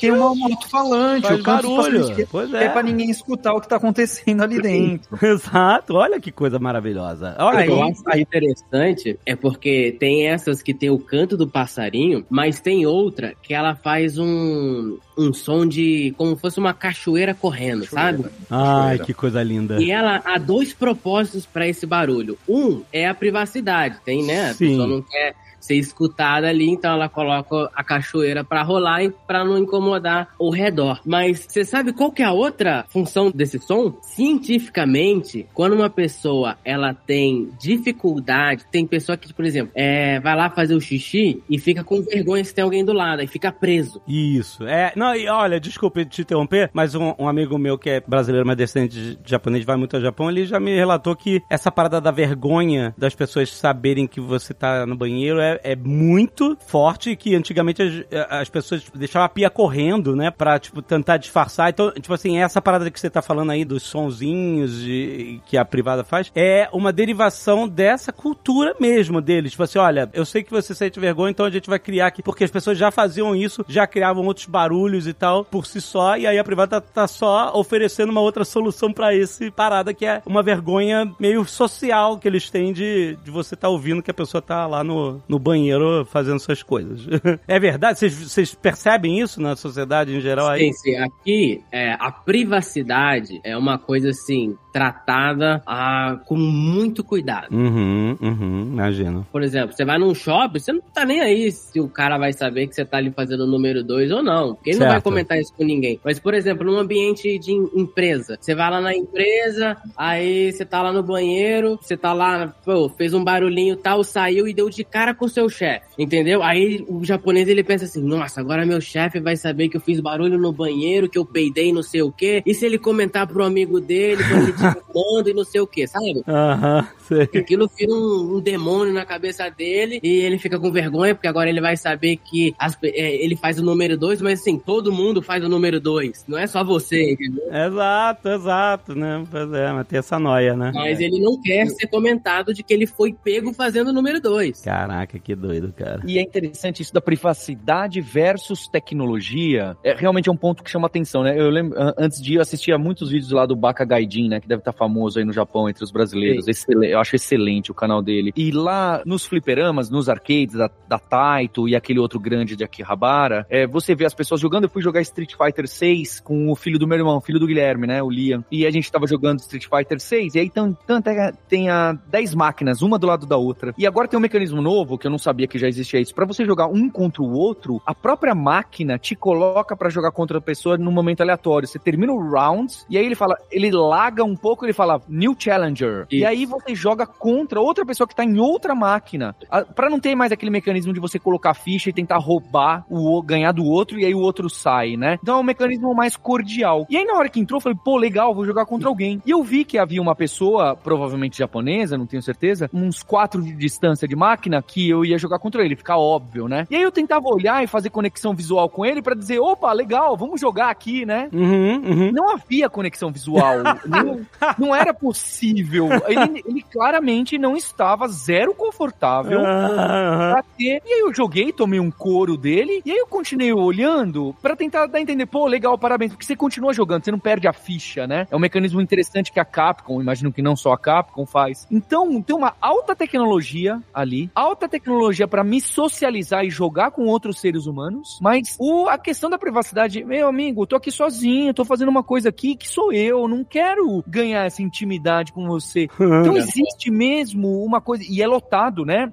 Tem uma moto falante, Faz o canto dos barulho. passarinhos que Pois é é. pra ninguém escutar o que tá acontecendo ali dentro. Exato, olha que coisa maravilhosa. Olha, Ah, eu acho interessante é porque tem essas que tem o canto do passarinho, mas tem outra que ela faz um, um som de como fosse uma cachoeira correndo, sabe? Ai, que coisa linda. E ela há dois propósitos pra esse barulho. Um é a privacidade, tem, né? A Sim. pessoa não quer ser escutada ali, então ela coloca a cachoeira pra rolar e pra não incomodar o redor. Mas você sabe qual que é a outra função desse som? Cientificamente, quando uma pessoa ela tem dificuldade, tem pessoa que, por exemplo, é, vai lá fazer o xixi e fica com vergonha se tem alguém do lado, aí fica preso. Isso. É, não, e olha, desculpe te interromper, mas um, um amigo meu que é brasileiro, mas descendente de japonês, vai muito ao Japão, ele já me relatou que essa parada da vergonha das pessoas saberem que você tá no banheiro é, é muito forte que antigamente as, as pessoas deixavam a pia correndo, né, pra, tipo, tentar disfarçar. Então, tipo assim, essa parada que você tá falando aí dos sonzinhos de, que a privada faz, é uma derivação dessa cultura mesmo deles. Tipo assim, olha, eu sei que você sente vergonha, então a gente vai criar aqui, porque as pessoas já faziam isso, já criavam outros barulhos e tal por si só, e aí a privada tá, só oferecendo uma outra solução pra esse parada que é uma vergonha meio social que eles têm de, de você tá ouvindo que a pessoa tá lá no, no banheiro fazendo suas coisas. é verdade? Vocês- percebem isso na sociedade em geral aí? Sim, sim. Aqui, é, a privacidade é uma coisa assim, tratada ah, com muito cuidado. Uhum, uhum, imagino. Por exemplo, você vai num shopping, você não tá nem aí se o cara vai saber que você tá ali fazendo o número 2 ou não. Porque ele não vai Certo. comentar isso com ninguém. Mas, por exemplo, num ambiente de em- empresa, você vai lá na empresa, aí você tá lá no banheiro, você tá lá, pô, fez um barulhinho tal, saiu e deu de cara com o seu chefe, entendeu? Aí o japonês ele pensa assim: nossa, agora meu chefe vai saber que eu fiz barulho no banheiro, que eu peidei não sei o quê. E se ele comentar pro amigo dele, quando ele falando e não sei o quê, sabe? Aham, sei. Que aquilo vira um, um demônio na cabeça dele e ele fica com vergonha, porque agora ele vai saber que as é, ele faz o número 2, mas assim, todo mundo faz o número 2. Não é só você, entendeu? Exato, exato, né? Pois é, mas tem essa noia, né? Mas ele não quer ser comentado de que ele foi pego fazendo o número 2. Caraca, que doido, cara. E é interessante isso da privacidade versus tecnologia. É, realmente é um ponto que chama atenção, né? Eu lembro, an- antes de ir, eu assistia muitos vídeos lá do Baka Gaijin, né? Que deve estar famoso aí no Japão entre os brasileiros. Excele- eu acho excelente o canal dele. E lá nos fliperamas, nos arcades da, da Taito e aquele outro grande de Akihabara, é, você vê as pessoas jogando. Eu fui jogar Street Fighter 6 com o filho do meu irmão, filho do Guilherme, né? O Liam. E a gente tava jogando Street Fighter 6 e aí tam, tam, tem- tem a 10 máquinas, uma do lado da outra. E agora tem um mecanismo novo, que eu não sabia que já existia isso. Pra você jogar um contra o outro, a própria máquina te coloca pra jogar contra a pessoa num momento aleatório. Você termina o round e aí ele fala, ele laga um pouco, ele fala New Challenger. E Isso. aí você joga contra outra pessoa que tá em outra máquina. A- Pra não ter mais aquele mecanismo de você colocar ficha e tentar roubar o ganhar do outro e aí o outro sai, né? Então é um mecanismo mais cordial. E aí na hora que entrou, eu falei, pô, legal, vou jogar contra alguém. E eu vi que havia uma pessoa, provavelmente japonesa, não tenho certeza, uns quatro de distância de máquina, que eu ia jogar contra ele, ficar óbvio, né? E aí eu tentava olhar e fazer conexão visual com ele pra dizer, opa, legal, vamos jogar aqui, né? Uhum, uhum. Não havia conexão visual. não, não era possível. Ele, ele claramente não estava zero confortável pra ter. E aí eu joguei, tomei um couro dele, e aí eu continuei olhando pra tentar dar a entender, pô, legal, parabéns, porque você continua jogando, você não perde a ficha, né? É um mecanismo interessante que a Capcom, imagino que não só a Capcom faz. Então, tem uma alta tecnologia ali, alta tecnologia pra me socializar e jogar com outros seres humanos, mas o, a questão da privacidade, meu amigo, tô aqui sozinho, tô fazendo uma coisa aqui que sou eu, não quero ganhar essa intimidade com você. Então existe mesmo uma coisa, e é lotado, né?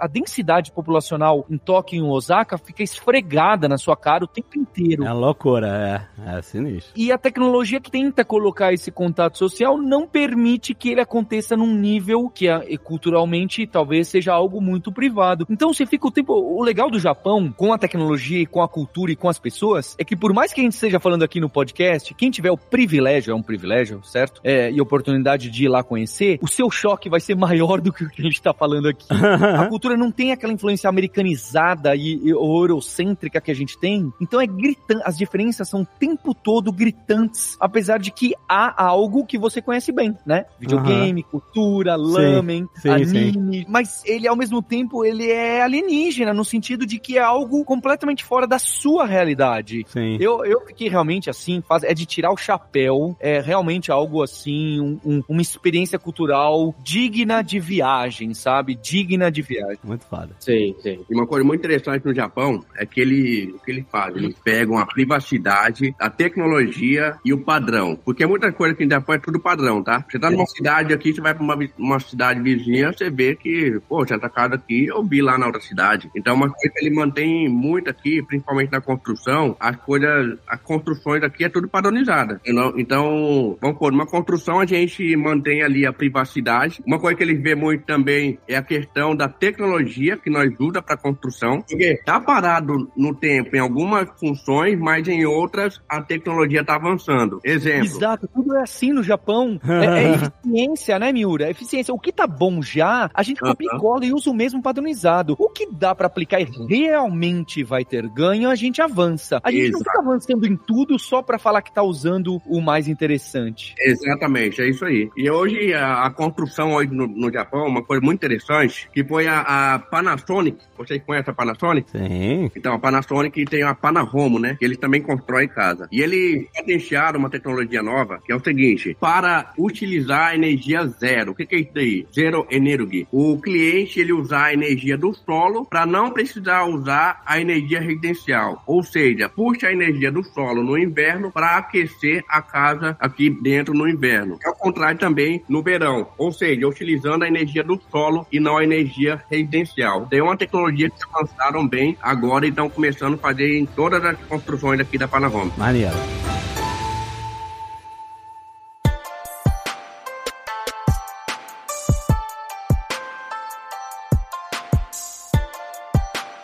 A densidade populacional em Tóquio e em Osaka fica esfregada na sua cara o tempo inteiro. É loucura, é. É sinistro. E a tecnologia que tenta colocar esse contato social não permite que ele aconteça num nível que culturalmente talvez seja algo muito privado. Então você fica o tempo. O legal do Japão, com a tecnologia e com a cultura e com as pessoas, é que por mais que a gente esteja falando aqui no podcast, quem tiver o privilégio, é um privilégio, certo? É, e oportunidade de ir lá conhecer, o seu choque vai ser maior do que o que a gente tá falando aqui. a cultura não tem aquela influência americanizada e, e eurocêntrica que a gente tem, então é gritante, as diferenças são o tempo todo gritantes, apesar de que há algo que você conhece bem, né? Videogame, cultura, lamen, sim, anime, mas ele ao mesmo tempo ele é alienígena no sentido de que é algo completamente fora da sua realidade. Sim. Eu, eu fiquei realmente assim, faz, é de tirar o chapéu, é realmente algo assim, um- um- uma experiência cultural digna de viagem, sabe? Digna de viagem. Muito foda. Sim, sim. E uma coisa muito interessante no Japão é que ele, o que ele faz? Eles pegam a privacidade, a tecnologia e o padrão. Porque muita coisa aqui no Japão é tudo padrão, tá? Você tá numa cidade aqui, você vai pra uma, uma cidade vizinha, você vê que, pô, essa casa aqui eu vi lá na outra cidade. Então, uma coisa que ele mantém muito aqui, principalmente na construção, as coisas, as construções aqui é tudo padronizada. Então, vamos pôr, numa construção a gente mantém ali a privacidade. Uma coisa que ele vê muito também é a questão da tecnologia que nós usa para construção, porque tá parado no tempo em algumas funções, mas em outras a tecnologia tá avançando. Exemplo. Exato, tudo é assim no Japão. É, é eficiência, né, Miura? É eficiência. O que tá bom já, a gente copia e Aham. cola e usa o mesmo padronizado. O que dá pra aplicar e realmente vai ter ganho, a gente avança. A gente não Exato. fica avançando em tudo só pra falar que tá usando o mais interessante. Exatamente, é isso aí. E hoje a, a construção hoje no, no Japão, uma coisa muito interessante, que foi a, a Panasonic. Vocês conhecem a Panasonic? Sim. Então, a Panasonic tem a Panahomo, né? Que eles também constroem casa. E eles patentearam uma tecnologia nova, que é o seguinte: para utilizar energia zero. O que, que é isso daí? Zero Energy. O cliente ele usar a energia do solo para não precisar usar a energia residencial. Ou seja, puxa a energia do solo no inverno para aquecer a casa aqui dentro no inverno. É o contrário também no verão. Ou seja, utilizando a energia do solo e não a energia residencial. Tem uma tecnologia que avançaram bem agora e estão começando a fazer em todas as construções aqui da Panahome. Maneiro.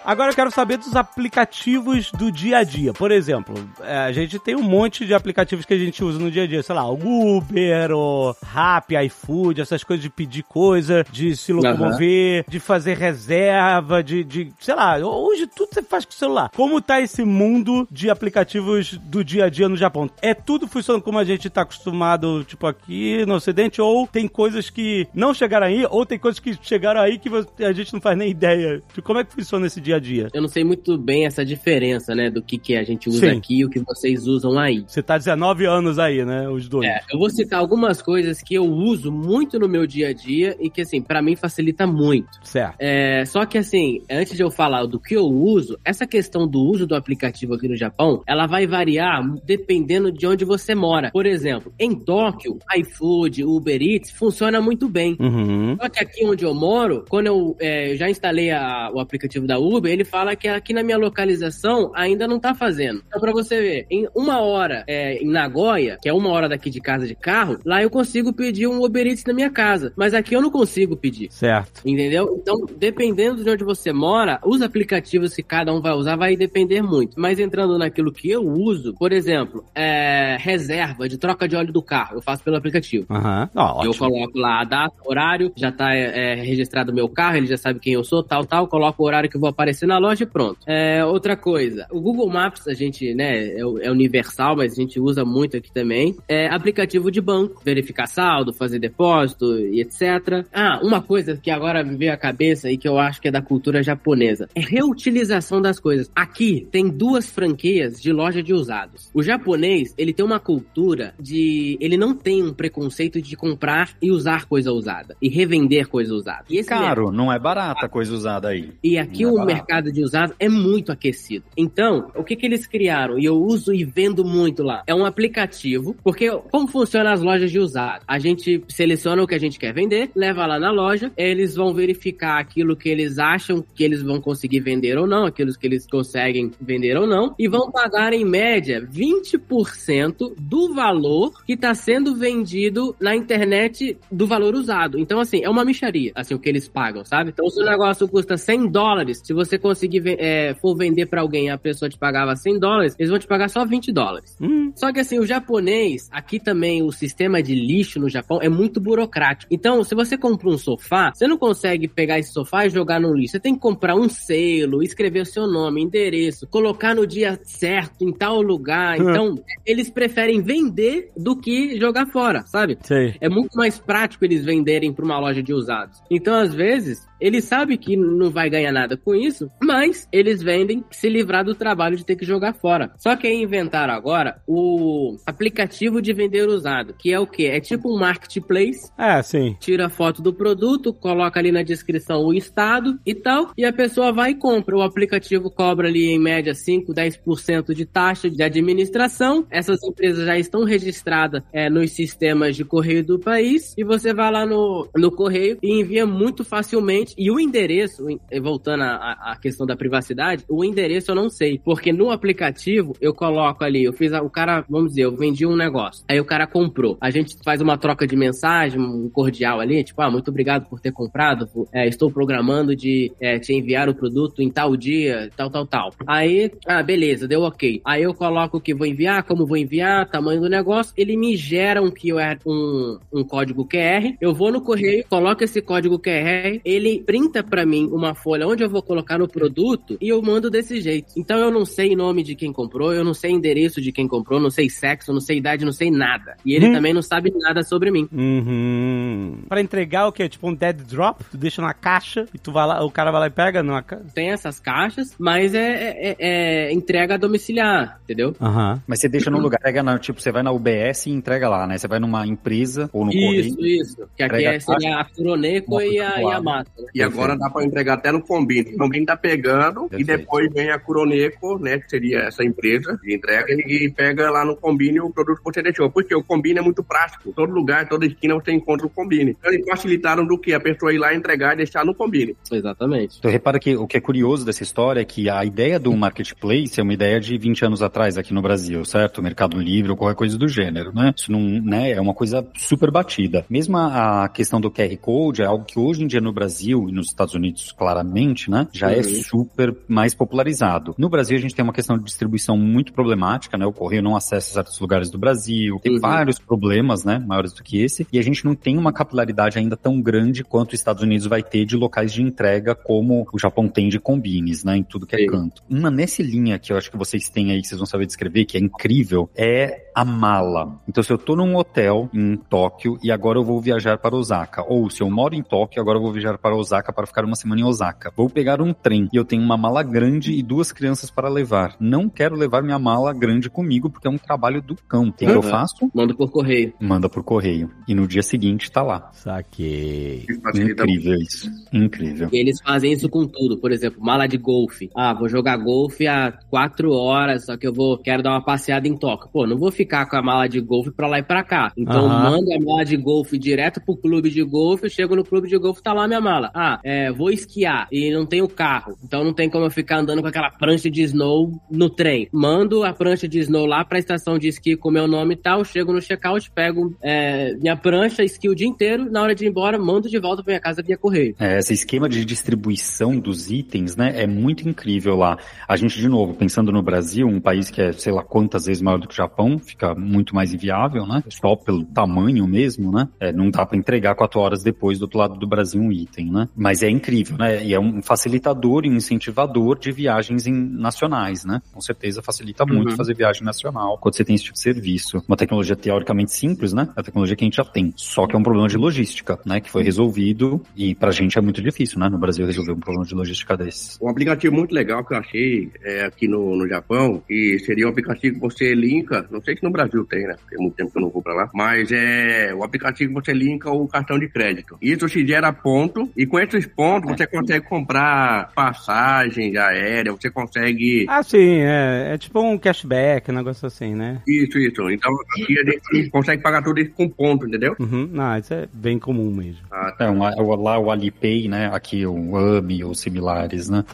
Agora eu quero saber dos aplicativos do dia a dia. Por exemplo, é, a gente tem um monte de aplicativos que a gente usa no dia a dia. Sei lá, o Uber, o Rappi, iFood, essas coisas de pedir coisa, de se locomover, de fazer reserva, de, de, sei lá, hoje tudo você faz com o celular. Como tá esse mundo de aplicativos do dia a dia no Japão? É tudo funcionando como a gente tá acostumado, tipo aqui no Ocidente, ou tem coisas que não chegaram aí, ou tem coisas que chegaram aí que a gente não faz nem ideia de como é que funciona esse dia a dia? Eu não sei muito bem essa diferença, né, do que, que a gente usa Sim. aqui e o que vocês usam aí. Você tá 19 anos aí, né? Os dois. É, eu vou citar algumas coisas que eu uso muito no meu dia a dia e que, assim, pra mim facilita muito. Certo. É, só que assim, antes de eu falar do que eu uso, essa questão do uso do aplicativo aqui no Japão, ela vai variar dependendo de onde você mora. Por exemplo, em Tóquio, iFood, Uber Eats funciona muito bem. Uhum. Só que aqui onde eu moro, quando eu é, já instalei a- o aplicativo da Uber, ele fala que aqui na minha localização ainda não tá fazendo. Então, pra você ver, em uma hora é, em Nagoya, que é uma hora daqui de casa de carro, lá eu consigo pedir um Uber Eats na minha casa. Mas aqui eu não consigo pedir. Certo. Entendeu? Então, dependendo de onde você mora, os aplicativos que cada um vai usar vai depender muito. Mas entrando naquilo que eu uso, por exemplo, é, reserva de troca de óleo do carro, eu faço pelo aplicativo. Aham. Ó, Eu coloco lá a data, horário, já tá é, é, registrado o meu carro, ele já sabe quem eu sou, tal, tal, coloco o horário que eu vou aparecer na loja e pronto. É, outra coisa, o Google Maps, a gente, né, é, é universal, mas a gente usa muito aqui também. É aplicativo de banco, verificar saldo, fazer depósito e etc. Ah, uma coisa que agora me veio à cabeça e que eu acho que é da cultura japonesa, é reutilização das coisas. Aqui tem duas franquias de loja de usados. O japonês, ele tem uma cultura de... Ele não tem um preconceito de comprar e usar coisa usada. E revender coisa usada. E Caro, não é barata a coisa usada aí. e aqui Não é o barato. Mercado de usados é muito aquecido. Então, o que que eles criaram? E eu uso e vendo muito lá. É um aplicativo, porque como funciona as lojas de usados? A gente seleciona o que a gente quer vender, leva lá na loja, eles vão verificar aquilo que eles acham que eles vão conseguir vender ou não, aquilo que eles conseguem vender ou não, e vão pagar em média 20% do valor que está sendo vendido na internet do valor usado. Então, assim, é uma micharia, assim, o que eles pagam, sabe? Então, se o negócio custa 100 dólares, se você você conseguir é, for vender pra alguém e a pessoa te pagava 100 dólares, eles vão te pagar só 20 dólares. Hum. Só que assim, o japonês, aqui também o sistema de lixo no Japão é muito burocrático. Então, se você compra um sofá, você não consegue pegar esse sofá e jogar no lixo. Você tem que comprar um selo, escrever o seu nome, endereço, colocar no dia certo, em tal lugar. Então, eles preferem vender do que jogar fora, sabe? Sei. É muito mais prático eles venderem para uma loja de usados. Então, às vezes, eles sabem que não vai ganhar nada com isso, mas eles vendem se livrar do trabalho de ter que jogar fora. Só que aí inventaram agora o aplicativo de vender usado, que é o quê? É tipo um marketplace É, sim. tira a foto do produto, coloca ali na descrição o estado e tal, e a pessoa vai e compra. O aplicativo cobra ali em média 5, 10% de taxa de administração. Essas empresas já estão registradas é, nos sistemas de correio do país e você vai lá no, no correio e envia muito facilmente. E o endereço, voltando à, à questão da privacidade, o endereço eu não sei, porque no aplicativo eu coloco ali, eu fiz a- o cara, vamos dizer, eu vendi um negócio, aí o cara comprou. A gente faz uma troca de mensagem, um cordial ali, tipo, ah, muito obrigado por ter comprado, é, estou programando de é, te enviar o produto em tal dia, tal, tal, tal. Aí, ah, beleza, deu ok. Aí eu coloco o que vou enviar, como vou enviar, tamanho do negócio, ele me gera um QR, um, um código QR, eu vou no correio, coloco esse código QR, ele printa pra mim uma folha onde eu vou colocar no produto e eu mando desse jeito. Então eu não sei nome de quem comprou, eu não sei endereço de quem comprou, não sei sexo, não sei idade, não sei nada. E ele Hum. também não sabe nada sobre mim. Uhum. Pra entregar o quê? Tipo um dead drop? Tu deixa na caixa e tu vai lá, o cara vai lá e pega numa caixa? Tem essas caixas, mas é, é- é entrega domiciliar, entendeu? Aham. Mas você deixa num lugar, pega na- tipo, você vai na UBS e entrega lá, né? Você vai numa empresa ou no Isso, correio. isso. Que aqui Entrega é, seria a Furoneco e a, e a Mata. né? E agora dá pra entregar até no Combine. Combine tá pegando e Perfeito. depois vem a Curoneco, né, que seria essa empresa de entrega, e pega lá no Combine o produto que você deixou. Porque o Combine é muito prático. Todo lugar, toda esquina você encontra o Combine. Então eles facilitaram do que? A pessoa ir lá entregar e deixar no Combine. Exatamente. Então repara que o que é curioso dessa história é que a ideia do marketplace é uma ideia de 20 anos atrás aqui no Brasil, certo? Mercado Livre ou qualquer coisa do gênero, né? Isso não, né, é uma coisa super batida. Mesmo a a questão do QR Code é algo que hoje em dia no Brasil e nos Estados Unidos claramente, né, já é super mais popularizado. No Brasil a gente tem uma questão de distribuição muito problemática, né? O correio não acessa certos lugares do Brasil, tem Uhum. vários problemas, né, maiores do que esse, e a gente não tem uma capilaridade ainda tão grande quanto os Estados Unidos vai ter de locais de entrega como o Japão tem de combines, né, em tudo que é Sim. canto. Uma nesse linha que eu acho que vocês têm aí, que vocês vão saber descrever, que é incrível, é a mala. Então se eu tô num hotel em Tóquio e agora eu vou viajar para Osaka, ou se eu moro em Tóquio, agora eu vou viajar para Osaka para ficar uma semana em Osaka. Vou pegar um trem e eu tenho uma mala grande e duas crianças para levar. Não quero levar minha mala grande comigo porque é um trabalho do cão. O que eu Uhum. faço? Mando por correio. Manda por correio. E no dia seguinte tá lá. Saquei. Incrível isso. Incrível. E eles fazem isso com tudo. Por exemplo, mala de golfe. Ah, vou jogar golfe há quatro horas, só que eu vou quero dar uma passeada em Tóquio. Pô, não vou ficar com a mala de golfe pra lá e pra cá. Então Aham. manda a mala de golfe direto pro clube de golfe. Eu chego no clube de golfe, tá lá minha mala. Ah, é, vou esquiar e não tenho carro. Então não tem como eu ficar andando com aquela prancha de snow no trem. Mando a prancha de snow lá pra estação de esqui com meu nome e tal. Chego no checkout, pego é, minha prancha, esquio o dia inteiro. Na hora de ir embora, mando de volta pra minha casa via correio. É, esse esquema de distribuição dos itens, né, é muito incrível lá. A gente, de novo, pensando no Brasil, um país que é, sei lá, quantas vezes maior do que o Japão, fica muito mais inviável, né? Só pelo tamanho mesmo, né? É, não dá para entregar quatro horas depois do outro lado do Brasil um item, né? Mas é incrível, né? E é um facilitador e um incentivador de viagens em- nacionais, né? Com certeza facilita muito Uhum. fazer viagem nacional quando você tem esse tipo de serviço. Uma tecnologia teoricamente simples, né? A tecnologia que a gente já tem. Só que é um problema de logística, né? Que foi resolvido e pra gente é muito difícil, né? No Brasil resolver um problema de logística desse. Um aplicativo muito legal que eu achei é, aqui no, no Japão, e seria um aplicativo que você linka, não sei se no Brasil tem, né? Porque é muito tempo que eu não vou pra lá, mas é o aplicativo que você linka o cartão de crédito. Isso te gera ponto, e com esses pontos você consegue comprar passagem aérea, você consegue. Ah, sim, é, é tipo um cashback, um negócio assim, né? Isso, isso. Então aqui a gente consegue pagar tudo isso com ponto, entendeu? Uhum, não, isso é bem comum mesmo. Ah, É, um, o- lá o Alipay, né? Aqui o AMI ou similares, né?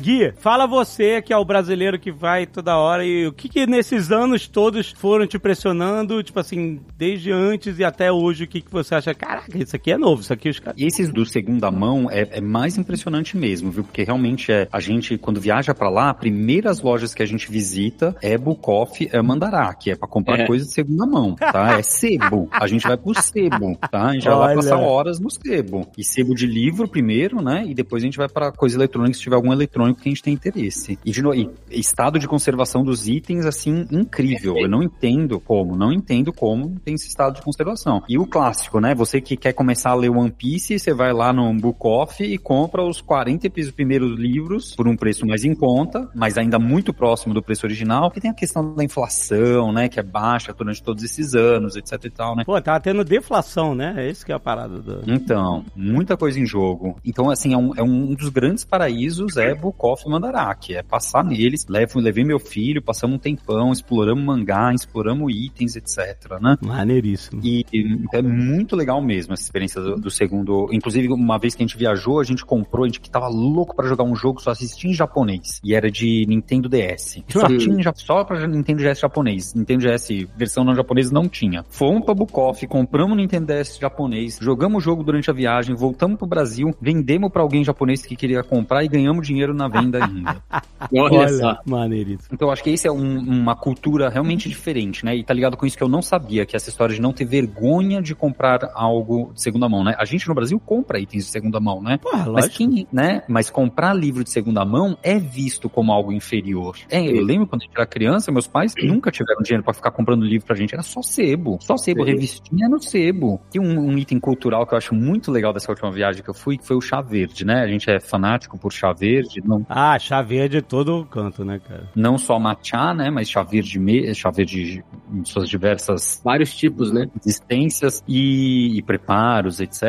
Gui, fala você que é o brasileiro que vai toda hora e o que que nesses anos todos foram te pressionando, tipo assim, desde antes e até hoje, o que que você acha? Caraca, isso aqui é novo, isso aqui os caras... E esses do segunda mão é, é mais impressionante mesmo, viu? Porque realmente é, a gente, quando viaja pra lá, primeiras lojas que a gente visita é Bukoff, é Mandarake, é pra comprar É. coisa de segunda mão, tá? É sebo. A gente vai pro sebo, tá? A gente já vai Olha. passar horas no sebo. E sebo de livro primeiro, né? E depois a gente vai pra coisa eletrônica se tiver algum eletrônico que a gente tem interesse. E, de novo, e estado de conservação dos itens, assim, incrível. Eu não entendo como, não entendo como tem esse estado de conservação. E o clássico, né? Você que quer começar a ler One Piece, você vai lá no Book Off e compra os 40 epi- primeiros livros por um preço mais em conta, mas ainda muito próximo do preço original, que tem a questão da inflação, né? Que é baixa durante todos esses anos, etc e tal, né? Pô, tava tendo deflação, né? É isso que é a parada do... Então, muita coisa em jogo. Então, assim, é um, é um dos grandes paraísos é Bukoff e Mandarake. É passar neles. Levo, levei meu filho, passamos um tempão, exploramos mangá, exploramos itens, etc, né? Maneiríssimo. E, e é muito legal mesmo essa experiência do, do segundo. Inclusive, uma vez que a gente viajou, a gente comprou, a gente que tava louco pra jogar um jogo só assistia em japonês. E era de Nintendo DS. Só Hum. tinha só pra Nintendo DS japonês. Nintendo DS versão não japonesa não tinha. Fomos pra Bukoff, compramos o Nintendo DS japonês, jogamos o jogo durante a viagem, voltamos pro Brasil, vendemos pra alguém japonês que queria comprar e ganhamos dinheiro na venda ainda. Olha, só. maneiríssimo. Então eu acho que esse é um- uma cultura realmente diferente, né? E tá ligado com isso que eu não sabia, que é essa história de não ter vergonha de comprar algo de segunda mão, né? A gente no Brasil compra itens de segunda mão, né? Porra, Mas lógico. quem, né? Mas comprar livro de segunda mão é visto como algo inferior. É, eu lembro quando a gente era criança, meus pais nunca tiveram dinheiro pra ficar comprando livro pra gente. Era só sebo. Só sebo. Sim. Revistinha no sebo. Tem um, um item cultural que eu acho muito legal dessa última viagem que eu fui, que foi o chá verde, né? A gente é fanático por chá verde. Não, Ah, chá verde de todo canto, né, cara? não só matcha, né? Mas chá verde, me- chá verde em suas diversas Vários tipos, né? existências e, e preparos, etc.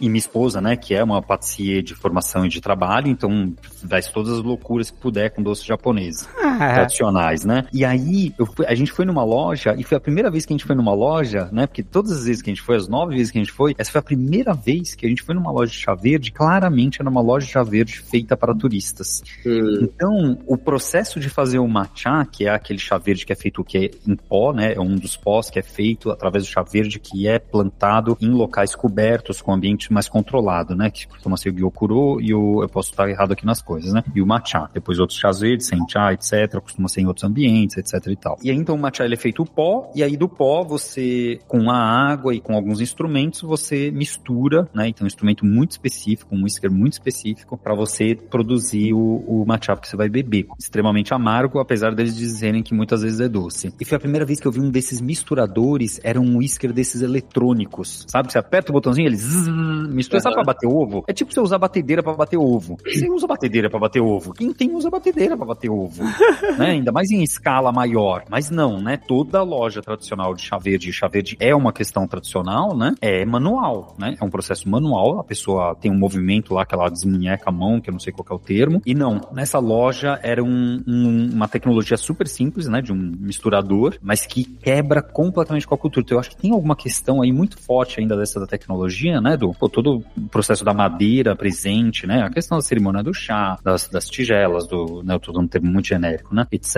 E minha esposa, né, que é uma patissier de formação e de trabalho, então faz todas as loucuras que puder com doces japoneses Ah, tradicionais, né? E aí eu fui- a gente foi numa loja e foi a primeira vez que a gente foi numa loja, né? Porque todas as vezes que a gente foi, as nove vezes que a gente foi, essa foi a primeira vez que a gente foi numa loja de chá verde. Claramente era uma loja de chá verde feita para turistas. Hum. Então, o processo de fazer o matcha, que é aquele chá verde que é feito que é em pó, né? É um dos pós que é feito através do chá verde que é plantado em locais cobertos com ambiente mais controlado, né? Que costuma ser o gyokuro e o eu posso estar errado aqui nas coisas, né? E o matcha, depois outros chás verdes, sencha, etc, costuma ser em outros ambientes, etc e tal. E aí então o matcha ele é feito o pó e aí do pó você com a água e com alguns instrumentos você mistura, né? Então um instrumento muito específico, um whisker muito específico para você produzir o, o matcha que você vai beber. Extremamente amargo, apesar deles dizerem que muitas vezes é doce. E foi a primeira vez que eu vi um desses misturadores, era um whisker desses eletrônicos. Sabe que você aperta o botãozinho, ele zzz, mistura, sabe pra bater ovo? É tipo você usar batedeira pra bater ovo. Você usa batedeira pra bater ovo. Quem tem usa batedeira pra bater ovo. né? Ainda mais em escala maior. Mas não, né? Toda loja tradicional de chá verde, chá verde é uma questão tradicional, né? É manual, né? É um processo manual. A pessoa tem um movimento lá que ela desmunheca a mão, que eu não sei qual é o termo. E não, nessa loja era um- um- uma tecnologia super simples, né? De um misturador, mas que quebra completamente com a cultura. Então eu acho que tem alguma questão aí muito forte ainda dessa da tecnologia, né? Do pô, todo o processo da madeira presente, né? A questão da cerimônia do chá, das, das tigelas, do, né? Eu tô dando um termo muito genérico, né? Etc.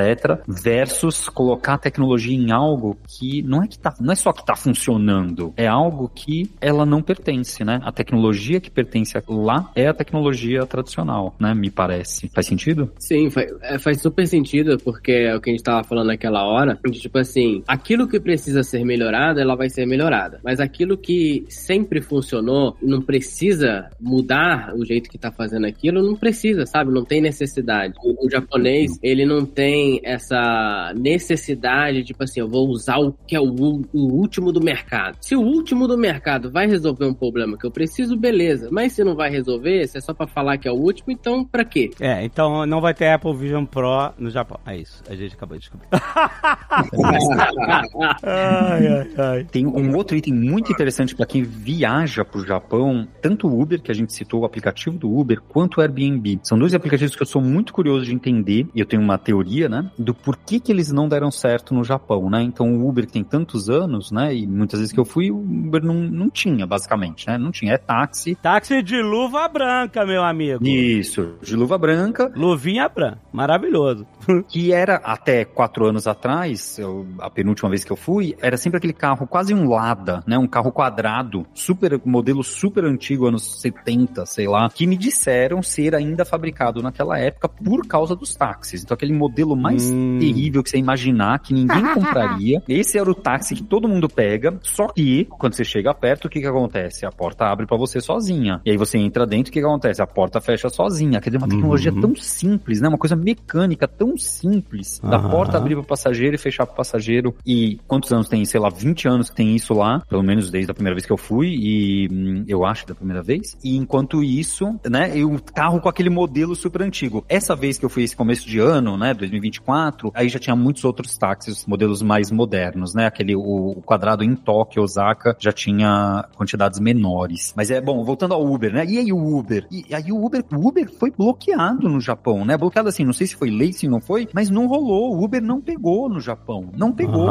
Versus colocar a tecnologia em algo que não é que tá, não é só que tá funcionando, é algo que ela não pertence, né? A tecnologia que pertence lá é a tecnologia tradicional, né? Me parece. Faz sentido? Sim, faz, é, faz super sentido, porque é o que a gente tava falando naquela hora, de, tipo assim, aquilo que precisa ser melhorado, ela vai ser melhorada. Mas aquilo que sempre funcionou, não precisa mudar o jeito que tá fazendo aquilo, não precisa, sabe? Não tem necessidade. O, o japonês, ele não tem essa necessidade, tipo assim, eu vou usar o que é o, o último do mercado. Se o último do mercado vai resolver um problema que eu preciso, beleza. Mas se não vai resolver, se é só pra falar que é o último, então pra quê? É, então não vai ter Apple Vision Pro no Japão. É isso, a gente acabou de descobrir. ai, ai, ai. Tem um outro item muito interessante para quem viaja para o Japão, tanto o Uber, que a gente citou, o aplicativo do Uber, quanto o Airbnb. São dois aplicativos que eu sou muito curioso de entender, e eu tenho uma teoria, né, do porquê que eles não deram certo no Japão, né? Então o Uber que tem tantos anos, né, e muitas vezes que eu fui, o Uber não, não tinha, basicamente, né? Não tinha, é táxi, Táxi de luva branca, meu amigo. isso, de luva branca, Luvinha branca. Maravilhoso. Que era até quatro anos atrás, eu- a penúltima vez que eu fui, era sempre aquele carro quase um Lada, né? Um carro quadrado, super modelo super antigo, anos 70, sei lá, que me disseram ser ainda fabricado naquela época por causa dos táxis. Então aquele modelo mais Hum. terrível que você imaginar, que ninguém compraria. Esse era o táxi que todo mundo pega, só que quando você chega perto, o que que acontece? A porta abre pra você sozinha. E aí você entra dentro, o que que acontece? A porta fecha sozinha. Quer dizer, uma tecnologia Uhum. tão simples, né? Uma coisa mecânica tão simples. Da porta abrir pro passageiro e fechar pro passageiro. E quantos anos tem? Sei lá, 20 anos que tem isso lá. Pelo menos desde a primeira vez que eu fui. E hum, eu acho da primeira vez. E enquanto isso, né? E o carro com aquele modelo super antigo. Essa vez que eu fui esse começo de ano, né? 2024, aí já tinha muitos outros táxis, modelos mais modernos, né? Aquele, o, o quadrado em Tóquio, Osaka, já tinha quantidades menores. Mas é, bom, voltando ao Uber, né? E aí o Uber? E aí o Uber, o Uber foi bloqueado no Japão, né? Bloqueado assim, não sei se foi lei, se não foi, mas não rolou. O Uber não pegou no Japão. Não pegou.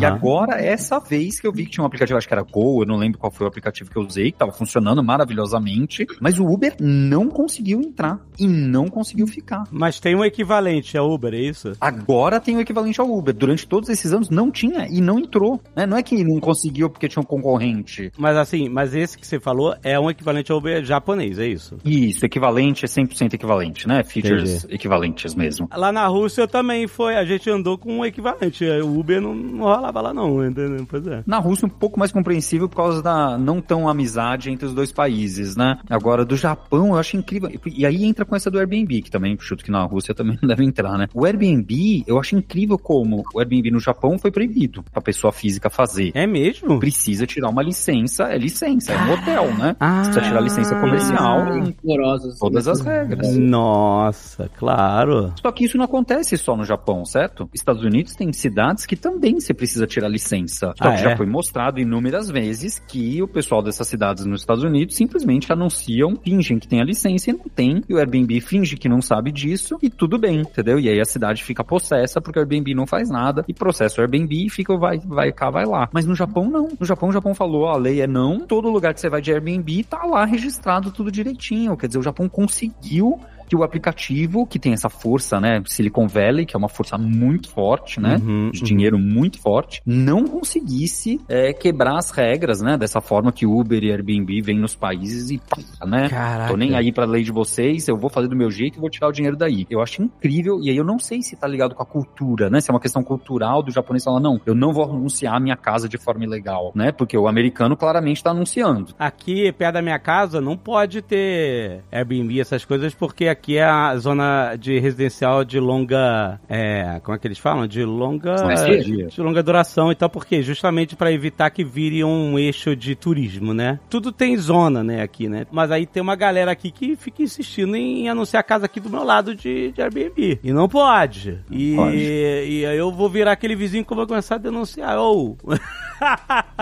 E agora, essa vez que eu vi que tinha um aplicativo, acho que era Go, eu não lembro qual foi o aplicativo que eu usei, que tava funcionando maravilhosamente, mas o Uber não conseguiu entrar e não conseguiu ficar. Mas tem um equivalente a Uber, é isso? Agora tem o equivalente ao Uber. Durante todos esses anos não tinha e não entrou. Né? Não é que não conseguiu porque tinha um concorrente. Mas assim, mas esse que você falou é um equivalente ao Uber japonês, é isso? Isso, equivalente é 100% equivalente, né? Features equivalentes mesmo. Lá na Rússia também foi, a gente andou com um equivalente. O Uber não, não rolava lá não, entendeu? Pois é. Na Rússia, um pouco mais compreensível por causa da não tão amizade entre os dois países, né? Agora, do Japão, eu acho incrível. E aí entra com essa do Airbnb, que também, chuto que na Rússia também não deve entrar, né? O Airbnb, eu acho incrível como o Airbnb no Japão foi proibido pra pessoa física fazer. É mesmo? Precisa tirar uma licença, é licença, é um hotel, né? Ah. Precisa tirar a licença comercial, Rigorosos. todas as regras. Nossa, claro. Só que isso não acontece só no Japão, certo? Estados Unidos tem cidades que também você precisa tirar licença. Só Ah, que é? já foi mostrado inúmeras vezes que o pessoal dessas cidades nos Estados Unidos simplesmente anunciam, fingem que tem a licença e não tem. E o Airbnb finge que não sabe disso e tudo bem, entendeu? E aí a cidade fica possessa porque o Airbnb não faz nada e processa o Airbnb e fica, vai, vai cá, vai lá. Mas no Japão não. No Japão, o Japão falou, a lei é não. Todo lugar que você vai de Airbnb tá lá registrado tudo direitinho. Quer dizer, o Japão conseguiu que o aplicativo, que tem essa força, né, Silicon Valley, que é uma força muito forte, né, Uhum, de uhum. dinheiro muito forte, não conseguisse é, quebrar as regras, né, dessa forma que Uber e Airbnb vêm nos países e pá, né, Caraca. tô nem aí pra lei de vocês, eu vou fazer do meu jeito e vou tirar o dinheiro daí. Eu acho incrível, e aí eu não sei se tá ligado com a cultura, né, se é uma questão cultural do japonês falar, não, eu não vou anunciar a minha casa de forma ilegal, né, porque o americano claramente tá anunciando. Aqui, perto da minha casa, não pode ter Airbnb, essas coisas, porque aqui é a zona de residencial de longa. É, como é que eles falam? De longa. Estadia. De longa duração e tal, porque justamente para evitar que vire um eixo de turismo, né? Tudo tem zona, né, aqui, né? Mas aí tem uma galera aqui que fica insistindo em anunciar a casa aqui do meu lado de, de Airbnb. E não pode. E, pode. e aí eu vou virar aquele vizinho que eu vou começar a denunciar. Ou.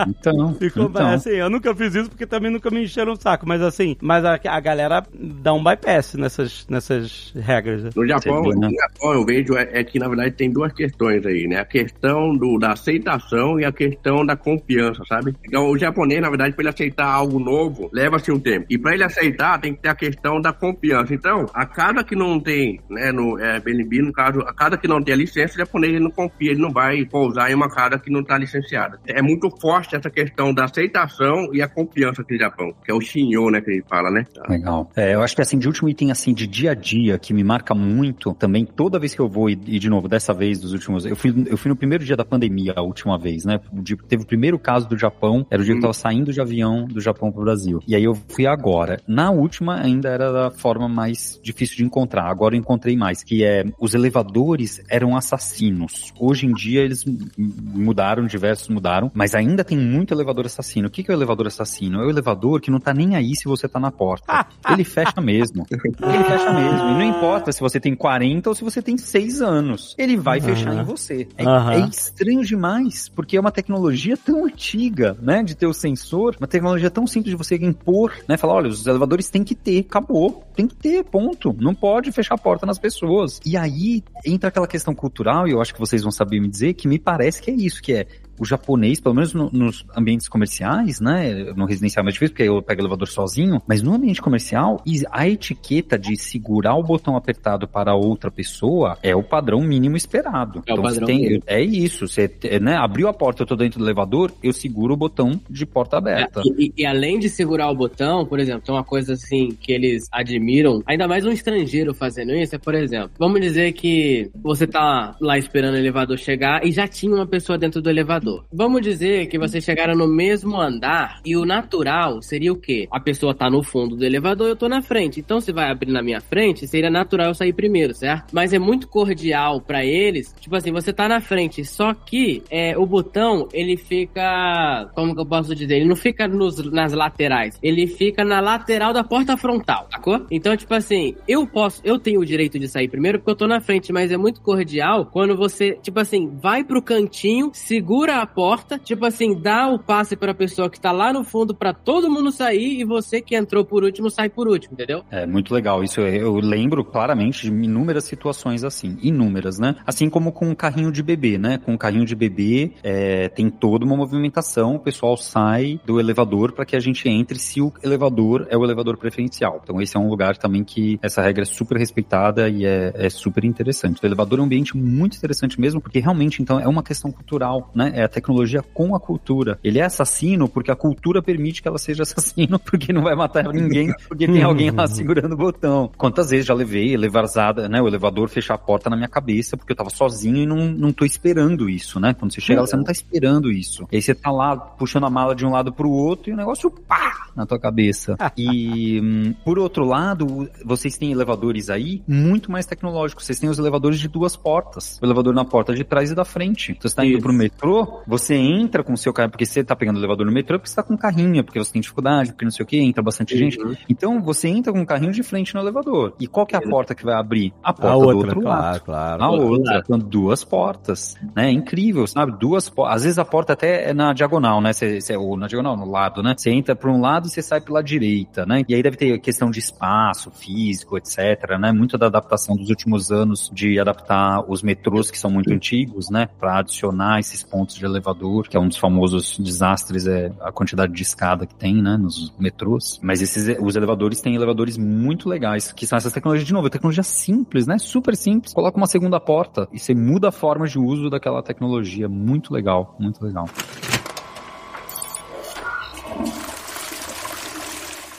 Então, Ficou então. assim, eu nunca fiz isso porque também nunca me encheram o saco, mas assim, mas a, a galera dá um bypass nessas, nessas regras. né? No Japão, né? no Japão eu vejo é, é que, na verdade, tem duas questões aí, né? A questão do, da aceitação e a questão da confiança, sabe? Então, o japonês, na verdade, para ele aceitar algo novo, leva-se um tempo. E para ele aceitar, tem que ter a questão da confiança. Então, a cada que não tem, né, no é, Airbnb, no caso, a cada que não tem a licença, o japonês ele não confia, ele não vai pousar em uma casa que não está licenciada. É muito forte essa questão da aceitação e a confiança aqui no Japão, que é o shinyo, né, que a gente fala, né? Legal. É, eu acho que assim, de último item assim de dia a dia que me marca muito, também toda vez que eu vou e, e de novo, dessa vez dos últimos, eu fui, eu fui no primeiro dia da pandemia, a última vez, né? O dia teve o primeiro caso do Japão, era o dia que eu tava saindo de avião do Japão pro Brasil. E aí eu fui agora. Na última ainda era da forma mais difícil de encontrar. Agora eu encontrei mais, que é os elevadores eram assassinos. Hoje em dia eles mudaram, diversos mudaram, mas ainda tem muito elevador assassino. O que que é o elevador assassino? É o elevador que não tá nem aí se você tá na porta. Ele fecha mesmo. Ele fecha mesmo. E não importa se você tem 40 ou se você tem 6 anos. Ele vai fechar em você. É, Aham. é estranho demais, porque é uma tecnologia tão antiga, né? De ter o sensor, uma tecnologia tão simples de você impor, né? Falar, olha, os elevadores têm que ter, acabou. Tem que ter, ponto. Não pode fechar a porta nas pessoas. E aí entra aquela questão cultural, e eu acho que vocês vão saber me dizer, que me parece que é isso, que é o japonês, pelo menos no, nos ambientes comerciais, né? No residencial é mais difícil, porque eu pego o elevador sozinho, mas no ambiente comercial, a etiqueta de segurar o botão apertado para outra pessoa é o padrão mínimo esperado. É o então, padrão tem, mínimo. é isso. Você né, abriu a porta, eu tô dentro do elevador, eu seguro o botão de porta aberta. É, e, e, além de segurar o botão, por exemplo, tem uma coisa assim que eles admiram, ainda mais um estrangeiro fazendo isso, é, por exemplo, vamos dizer que você tá lá esperando o elevador chegar e já tinha uma pessoa dentro do elevador. Vamos dizer que vocês chegaram no mesmo andar e o natural seria o quê? A pessoa tá no fundo do elevador e eu tô na frente. Então, se vai abrir na minha frente, seria natural eu sair primeiro, certo? Mas é muito cordial para eles. Tipo assim, você tá na frente, só que é, o botão, ele fica. Como que eu posso dizer? Ele não fica nos, nas laterais. Ele fica na lateral da porta frontal, sacou? Então, tipo assim, eu posso. Eu tenho o direito de sair primeiro porque eu tô na frente, mas é muito cordial quando você, tipo assim, vai pro cantinho, segura a porta, tipo assim, dá o passe pra pessoa que tá lá no fundo para todo mundo sair e você que entrou por último sai por último, entendeu? É muito legal. Isso eu lembro claramente de inúmeras situações assim. Inúmeras, né? Assim como com um carrinho de bebê, né? Com um carrinho de bebê é, tem toda uma movimentação, o pessoal sai do elevador para que a gente entre se o elevador é o elevador preferencial. Então esse é um lugar também que essa regra é super respeitada e é, é super interessante. O elevador é um ambiente muito interessante mesmo, porque realmente então é uma questão cultural, né? É a tecnologia com a cultura. Ele é assassino porque a cultura permite que ela seja assassino, porque não vai matar ninguém, porque tem alguém lá segurando o botão. Quantas vezes já levei elevazada, né? O elevador fechar a porta na minha cabeça porque eu tava sozinho e não, não tô esperando isso, né? Quando você chega lá, você não tá esperando isso. E aí você tá lá puxando a mala de um lado pro outro e o negócio pá na tua cabeça. e hum, por outro lado, vocês têm elevadores aí muito mais tecnológicos. Vocês têm os elevadores de duas portas. O elevador na porta de trás e da frente. Então você tá indo Isso. pro metrô, você entra com o seu carro, porque você tá pegando o elevador no metrô porque você tá com carrinho, porque você tem dificuldade, porque não sei o que, entra bastante gente. Uhum. Então você entra com o carrinho de frente no elevador. E qual que é a porta que vai abrir? A porta A do outra, outro claro, lado. claro. A outra, lado. são duas portas, né? É incrível, sabe? Duas portas. Às vezes a porta até é na diagonal, né? Cê, cê- ou na diagonal, no lado, né? Você entra por um lado e você sai pela direita, né? E aí deve ter questão de espaço, físico, etc, né? Muito da adaptação dos últimos anos de adaptar os metrôs que são muito antigos, né? Pra adicionar esses pontos de elevador, que é um dos famosos desastres, é a quantidade de escada que tem, né? Nos metrôs. Mas esses, os elevadores têm elevadores muito legais, que são essas tecnologias, de novo, tecnologia simples, né? Super simples. Coloca uma segunda porta e você muda a forma de uso daquela tecnologia. Muito legal, muito legal.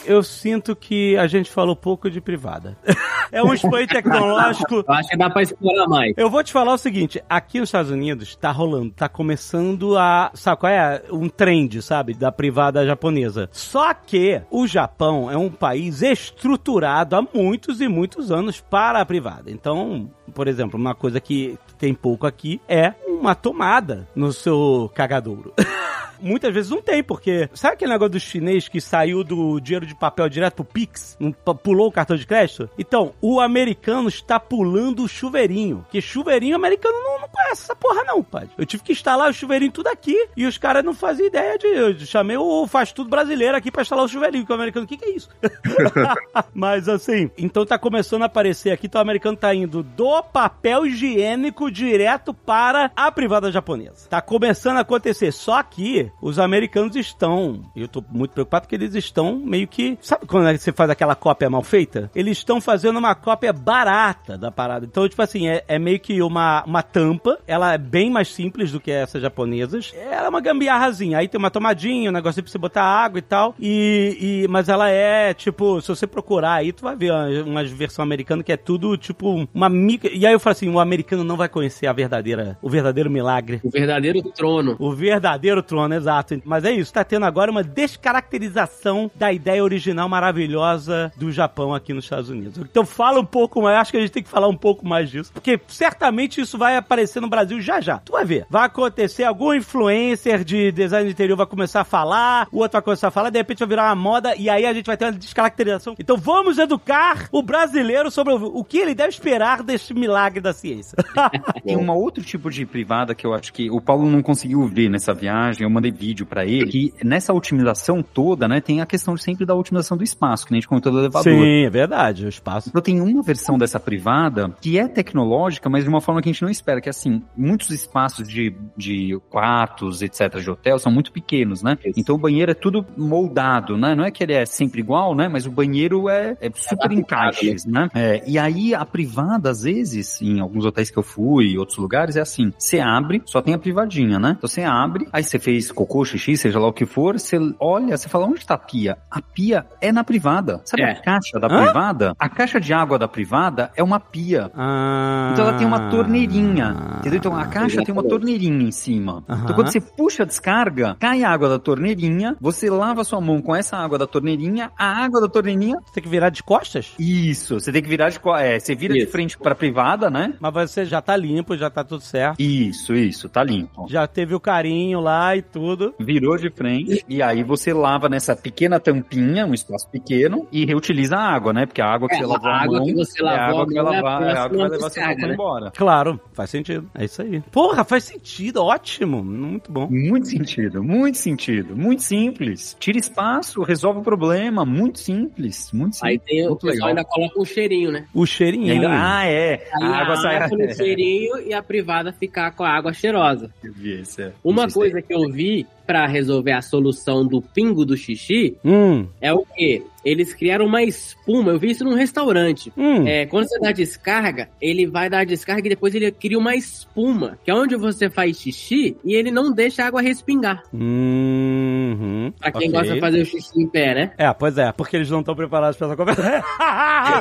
Eu sinto que a gente falou pouco de privada. é um expoente tecnológico. Eu acho que dá pra explorar mais. Eu vou te falar o seguinte, aqui nos Estados Unidos tá rolando, tá começando a, sabe qual é? Um trend, sabe, da privada japonesa. Só que o Japão é um país estruturado há muitos e muitos anos para a privada. Então, por exemplo, uma coisa que tem pouco aqui é uma tomada no seu cagadouro. Muitas vezes não tem, porque sabe aquele negócio do chinês que saiu do dinheiro de papel direto pro Pix? Pulou o cartão de crédito? Então, o americano está pulando o chuveirinho. Que chuveirinho americano não, não conhece essa porra, não, pai. Eu tive que instalar o chuveirinho tudo aqui e os caras não faziam ideia de. Eu chamei o faz tudo brasileiro aqui pra instalar o chuveirinho, que o americano, o que, que é isso? Mas assim, então tá começando a aparecer aqui, então o americano tá indo do papel higiênico direto para a privada japonesa. Tá começando a acontecer. Só que os americanos estão, eu tô muito preocupado porque eles estão meio que, sabe quando você faz aquela cópia mal feita? Eles estão fazendo uma cópia barata da parada. Então, tipo assim, é, é meio que uma, uma tampa, ela é bem mais simples do que essas japonesas. Ela é uma gambiarrazinha. Aí tem uma tomadinha, um negócio pra você botar água e tal. E, e- mas ela é, tipo, se você procurar aí, tu vai ver uma, uma versão americana que é tudo, tipo, uma mica. E aí eu falo assim, o americano não vai conhecer a verdadeira, o verdadeiro milagre. O verdadeiro trono. O verdadeiro trono, exato. Mas é isso, tá tendo agora uma descaracterização da ideia original maravilhosa do Japão aqui nos Estados Unidos. Então fala um pouco mais, acho que a gente tem que falar um pouco mais disso, porque certamente isso vai aparecer no Brasil já já. Tu vai ver. Vai acontecer, algum influencer de design de interior vai começar a falar, o outro vai começar a falar, de repente vai virar uma moda e aí a gente vai ter uma descaracterização. Então vamos educar o brasileiro sobre o, que ele deve esperar deste milagre da ciência. Tem um outro tipo de privada que eu acho que o Paulo não conseguiu ver nessa viagem, eu mandei vídeo pra ele, que nessa otimização toda, né, tem a questão sempre da otimização do espaço, que nem a gente comentou do elevador. Sim, é verdade, o espaço. Tem uma versão dessa privada que é tecnológica, mas de uma forma que a gente não espera, que é assim, muitos espaços de, de quartos, etc., de hotel, são muito pequenos, né? Então o banheiro é tudo moldado, né? Não é que ele é sempre igual, né? Mas o banheiro é, é super encaixes, né? É, e aí a privada, às vezes, em alguns hotéis que eu fui, e outros lugares, é assim: você abre, só tem a privadinha, né? Então você abre, aí você fez cocô, xixi, seja lá o que for, você olha, você fala, onde tá a pia? A pia é na privada. Sabe É. a caixa da Hã? privada? A caixa de água da privada é uma pia. Ah. Então ela tem uma torneirinha, entendeu? Então a caixa tem uma torneirinha em cima. Então quando você puxa a descarga, cai a água da torneirinha, você lava a sua mão com essa água da torneirinha, a água da torneirinha, Você tem que virar de costas? isso, você tem que virar de, co- é, você vira de Isso. frente pra privada, né? Mas você já tá limpo, já tá tudo certo. Isso, isso, tá limpo. Já teve o carinho lá e tudo. Virou de frente e aí você lava nessa pequena tampinha, um espaço pequeno, e reutiliza a água, né? Porque a água que É, você lavou água mão que você é a lavou água a que vai mão é a lavar, é a água que vai levar seu descarga, cocô né? embora. Claro, faz sentido. É isso aí. Porra, faz sentido. Ótimo. Muito bom. Muito sentido, muito sentido, muito simples. Tira espaço, resolve o problema, muito simples, muito simples. Aí tem, o pessoal ainda coloca um cheirinho, né? O cheirinho. ainda- ah, é. Aí A água sai. no cheirinho e a privada ficar com a água cheirosa. Isso, é. Uma Isso, coisa que eu vi pra resolver a solução do pingo do xixi Hum, é o quê? Eles criaram uma espuma. Eu vi isso num restaurante. hum. É, quando você dá descarga, ele vai dar descarga e depois ele cria uma espuma, que é onde você faz xixi e ele não deixa a água respingar. Uhum. Pra quem Ok. gosta de fazer o xixi em pé, né? É, pois é, porque eles não estão preparados pra essa conversa.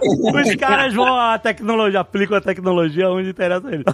Os caras vão à tecnologia, aplicam a tecnologia onde interessa eles.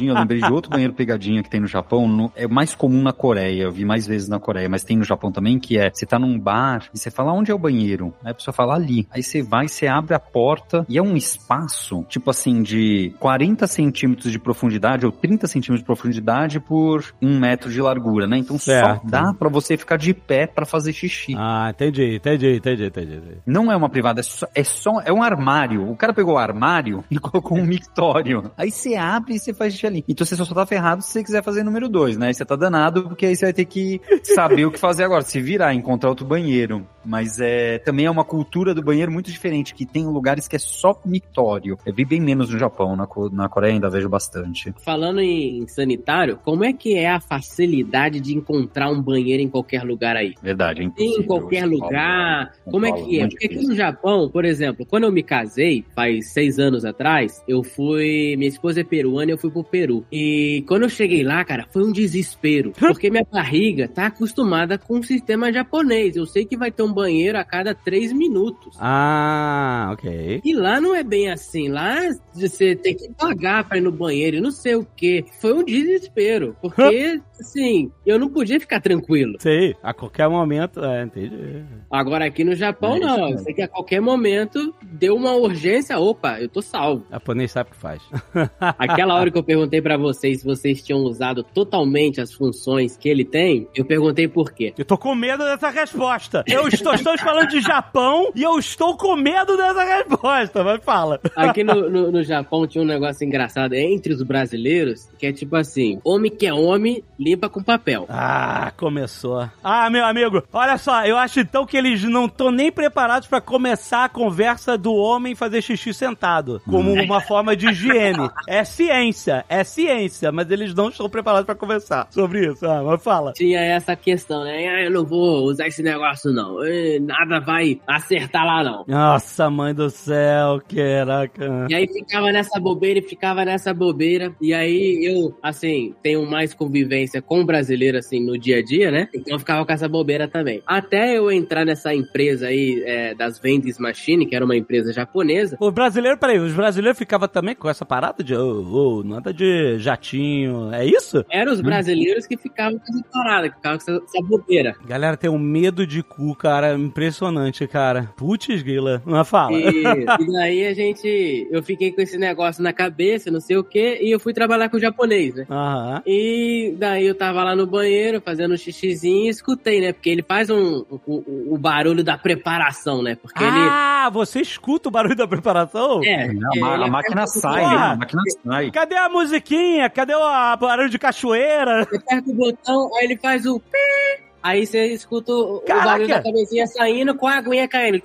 Eu lembrei de outro banheiro pegadinha que tem no Japão. no- é mais comum na Coreia. Eu vi mais vezes na Coreia, mas tem no Japão também, que é você tá num bar e você fala onde é o banheiro. Aí a pessoa fala ali. Aí você vai, você abre a porta e é um espaço, tipo assim, de 40 centímetros de profundidade ou 30 centímetros de profundidade por um metro de largura, né? Então Certo. só dá pra você ficar de pé pra fazer xixi. Ah, entendi, entendi, entendi, entendi. entendi. Não é uma privada, é só, é só é um armário. O cara pegou o armário e colocou um mictório. Aí você abre e você faz xixi ali. Então você só tá ferrado se você quiser fazer número dois, né? Aí você tá danado, porque aí você vai ter que saber o que fazer agora. Se virar, encontrar outro banheiro. Mas é também é uma cultura do banheiro muito diferente, que tem lugares que é só mictório. Eu vi bem menos no Japão, na, na Coreia ainda vejo bastante. Falando em sanitário, como é que é a facilidade de encontrar um banheiro em qualquer lugar aí? Verdade, é Em qualquer Paulo, lugar. Como é Paulo, que é? muito Porque aqui no Japão, por exemplo, quando eu me casei, faz seis anos atrás, eu fui. Minha esposa é peruana e eu fui pro Peru. E quando eu cheguei lá, cara, foi um desespero. Porque minha barriga tá acostumada com o sistema japonês. Eu sei que vai ter um banheiro a cada três minutos. Ah, ok. E lá não é bem assim. Lá você tem que pagar pra ir no banheiro e não sei o que. Foi um desespero. Porque, assim, eu não podia ficar tranquilo. Sei, a qualquer momento, é, entendi. Agora aqui no Japão, É isso não. Eu sei que a qualquer momento deu uma urgência. Opa, eu tô salvo. O japonês sabe o que faz. Aquela hora que eu perguntei pra vocês se vocês tinham usado totalmente as funções que ele tem, eu perguntei por quê. Eu tô com medo dessa resposta. Eu estou, estamos falando de Japão e eu estou com medo dessa resposta, mas fala. Aqui no, no, no Japão tinha um negócio engraçado entre os brasileiros, que é tipo assim: homem que é homem, limpa com papel. Ah, começou. Ah, meu amigo, olha só, eu acho então que eles não estão nem preparados pra começar a conversa do homem fazer xixi sentado, como uma forma de higiene. É ciência, é ciência, mas eles não estão preparados pra conversar sobre isso. Ah, mas fala. Tinha essa questão, né? Ah, eu não vou usar esse negócio, não. Nada vai acertar lá, não. Nossa, mãe do céu, caraca. E aí ficava nessa bobeira e ficava nessa bobeira. E aí eu, assim, tenho mais convivência com o brasileiro, assim, no dia a dia, né? Então eu ficava com essa bobeira também. Até eu entrar nessa empresa aí é, das Vendes Machine, que era uma empresa japonesa. O brasileiro, peraí, os brasileiros ficavam também com essa parada de, ô, ô, nada de jatinho, é isso? Eram os brasileiros que ficavam com essa parada, que ficavam com essa, essa bobeira. Galera tem um medo de cu, cara, impressionante, cara. Putz, grila, não fala. E, e daí a gente. Eu fiquei com esse negócio na cabeça, não sei o quê, e eu fui trabalhar com o japonês, né? Aham. E daí eu tava lá no banheiro fazendo um xixizinho e escutei, né? Porque ele faz um, o, o- barulho da preparação, né? Porque Ah, você escuta o barulho da preparação? ele. É, A, ele a máquina sai, né? A máquina sai. Cadê a musiquinha? Cadê o a- barulho de cachoeira? Você aperta o botão, aí ele faz o. pi, Aí você escuta o, Caraca! barulho da cabecinha saindo com a aguinha caindo.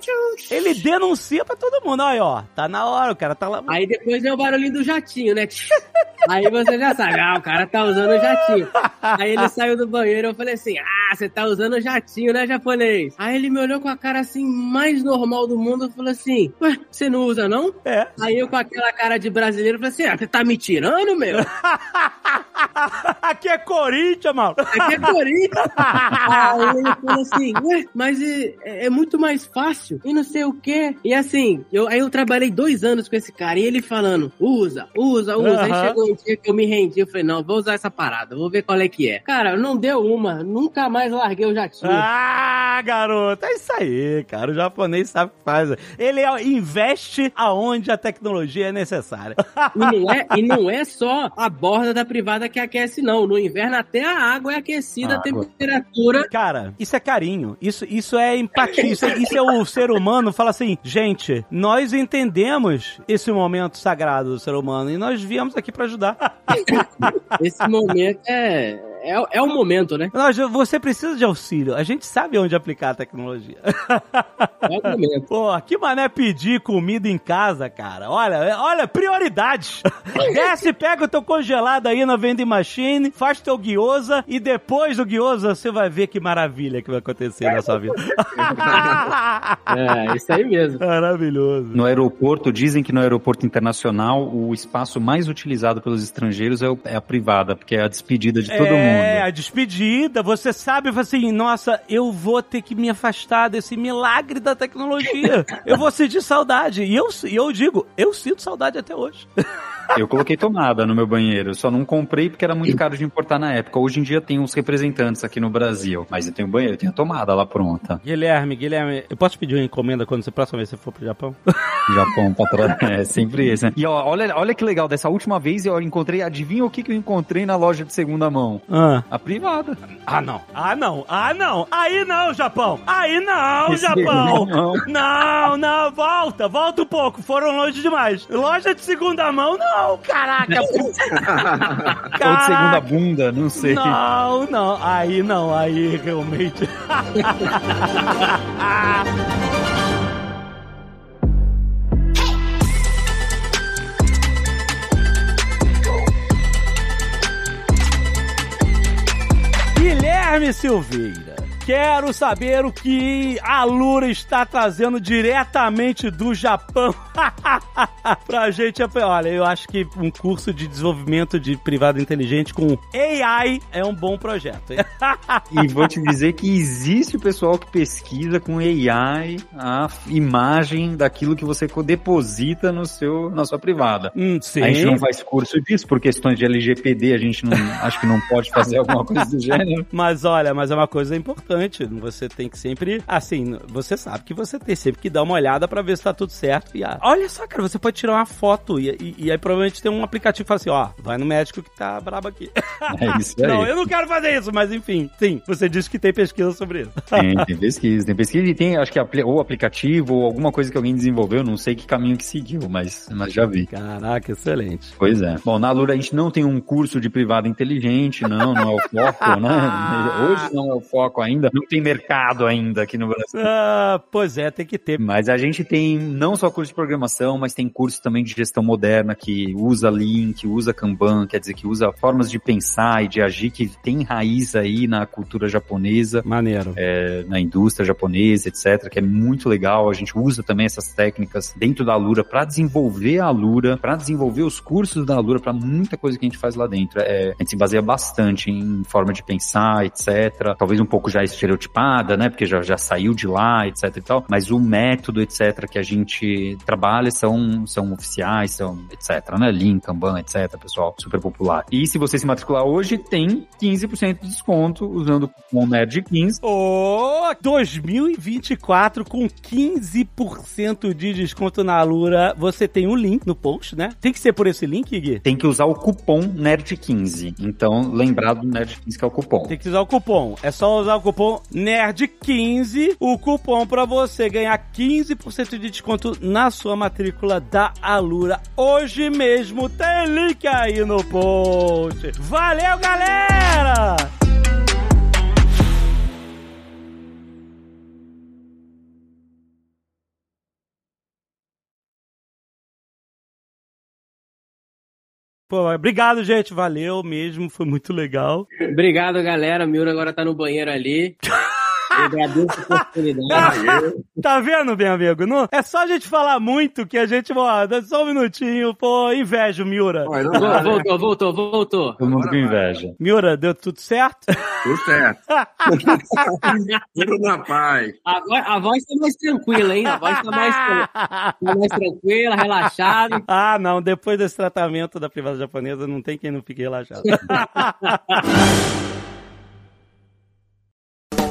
Ele denuncia pra todo mundo. Aí, ó, tá na hora, o cara tá lá. Aí depois vem o barulhinho do jatinho, né? Aí você já sabe, ah, o cara tá usando o jatinho. Aí ele saiu do banheiro, eu falei assim, ah, você tá usando o jatinho, né, japonês? Aí ele me olhou com a cara assim, mais normal do mundo, falei assim, ué, você não usa não? É. Aí eu com aquela cara de brasileiro, falei assim, ah, você tá me tirando, meu? Aqui é Corinthians, mano. Aqui é Corinthians. Aí ele falou assim, ué, mas é, é muito mais fácil e não sei o quê. E assim, eu, aí eu trabalhei dois anos com esse cara e ele falando, usa, usa, usa. Aí Aham. chegou um dia que eu me rendi, eu falei, não, vou usar essa parada, vou ver qual é que é. Cara, não deu uma, nunca mais larguei o jatinho. Ah, garoto, é isso aí, cara. O japonês sabe o que faz. Ele é- investe aonde a tecnologia é necessária. E não, é, e não é só a borda da privada que aquece, não. No inverno até a água é aquecida, A a temperatura. Cara, isso é carinho. Isso, isso é empatia. Isso, é- isso é o ser humano fala assim, gente, nós entendemos esse momento sagrado do ser humano e nós viemos aqui pra ajudar. Esse momento é, é, é o momento, né? Nós, você precisa de auxílio. A gente sabe onde aplicar a tecnologia. É o momento. Pô, que mané pedir comida em casa, cara. Olha, olha, prioridades. Desce, pega o teu congelado aí na vending machine, faz teu guiosa e depois do guiosa você vai ver que maravilha que vai acontecer na sua vida. É, isso aí mesmo. Maravilhoso. No aeroporto, dizem que no aeroporto internacional o espaço mais utilizado pelos estrangeiros é, o- é a privada, porque é a despedida de todo é, mundo. A despedida, você sabe assim, nossa, eu vou ter que me afastar desse milagre da tecnologia. Eu vou sentir saudade. E eu, eu digo, eu sinto saudade até hoje. Eu coloquei tomada no meu banheiro, só não comprei porque era muito caro de importar na época. Hoje em dia tem uns representantes aqui no Brasil, mas eu tenho banheiro, eu tenho a tomada lá pronta. Guilherme, Guilherme, eu posso pedir uma encomenda quando você próxima vez você for pro Japão? Japão pra trás, é sempre esse, né? E ó, olha, olha que legal, dessa última vez eu encontrei, adivinha o que, que eu encontrei na loja de segunda mão? Ah. A privada. Ah, não. Ah, não. Ah, não. Aí não, Japão. Aí não, Esse Japão. não. Não, não. Volta. Volta um pouco. Foram longe demais. Loja de segunda mão, não. Caraca. Ou de segunda Caraca. bunda, não sei. Não, não. Aí não. Aí realmente. Guilherme Silveira. Quero saber o que a Lura está trazendo diretamente do Japão pra gente. Olha, eu acho que um curso de desenvolvimento de privado inteligente com AI é um bom projeto. E vou te dizer que existe o pessoal que pesquisa com AI a imagem daquilo que você deposita no seu, na sua privada. Hum, sim. A gente não faz curso disso por questões de LGPD, a gente não acho que não pode fazer alguma coisa do gênero. Mas olha, mas é uma coisa importante. Você tem que sempre. Assim, você sabe que você tem sempre que dar uma olhada pra ver se tá tudo certo. E ah, olha só, cara, você pode tirar uma foto e, e, e aí provavelmente tem um aplicativo que fala assim: ó, vai no médico que tá brabo aqui. É isso aí. Não, eu não quero fazer isso, mas enfim, sim, você disse que tem pesquisa sobre isso. Tem, tem pesquisa, tem pesquisa e tem, acho que ou aplicativo ou alguma coisa que alguém desenvolveu, não sei que caminho que seguiu, mas, mas já vi. Caraca, excelente. Pois é. Bom, na Lura a gente não tem um curso de privado inteligente, não, não é o foco, né? Hoje não é o foco ainda, não tem mercado ainda aqui no Brasil. Ah, pois é, tem que ter. Mas a gente tem não só curso de programação, mas tem curso também de gestão moderna que usa Lean, que usa Kanban, quer dizer, que usa formas de pensar e de agir que tem raiz aí na cultura japonesa Maneiro. é, na indústria japonesa, etc., que é muito legal. A gente usa também essas técnicas dentro da Alura para desenvolver a Alura, para desenvolver os cursos da Alura, para muita coisa que a gente faz lá dentro. É, a gente se baseia bastante em forma de pensar, etc. Talvez um pouco já estereotipada, né? Porque já, já saiu de lá, etc e tal. Mas o método, etc., que a gente trabalha são, são oficiais, são, etc., né? Lean, Kanban, etc., pessoal, super popular. E se você se matricular hoje, tem 15% de desconto usando o cupom NERD15 Ô, 2024 com 15% de desconto na Alura. Você tem o link no post, né? Tem que ser por esse link, Gui? tem que usar o cupom NERD15. Então, lembrar do NERD15 que é o cupom. Tem que usar o cupom. É só usar o cupom NERD15, o cupom pra você ganhar 15% de desconto na sua matrícula da Alura. Hoje mesmo tem link aí no post. Valeu, galera! Pô, obrigado, gente. Valeu mesmo. Foi muito legal. Obrigado, galera. Miura agora tá no banheiro ali. Eu agradeço a oportunidade. Tá vendo, meu amigo? Não, é só a gente falar muito que a gente, ó, só um minutinho, pô, inveja Miura. Olha, dá, né? Voltou, voltou, voltou. Todo mundo com inveja. Miura, deu tudo certo? Tudo certo. Tudo na paz. A voz, a voz tá mais tranquila, hein? A voz tá mais, tá mais tranquila, relaxada. ah, não, depois desse tratamento da privada japonesa, não tem quem não fique relaxado.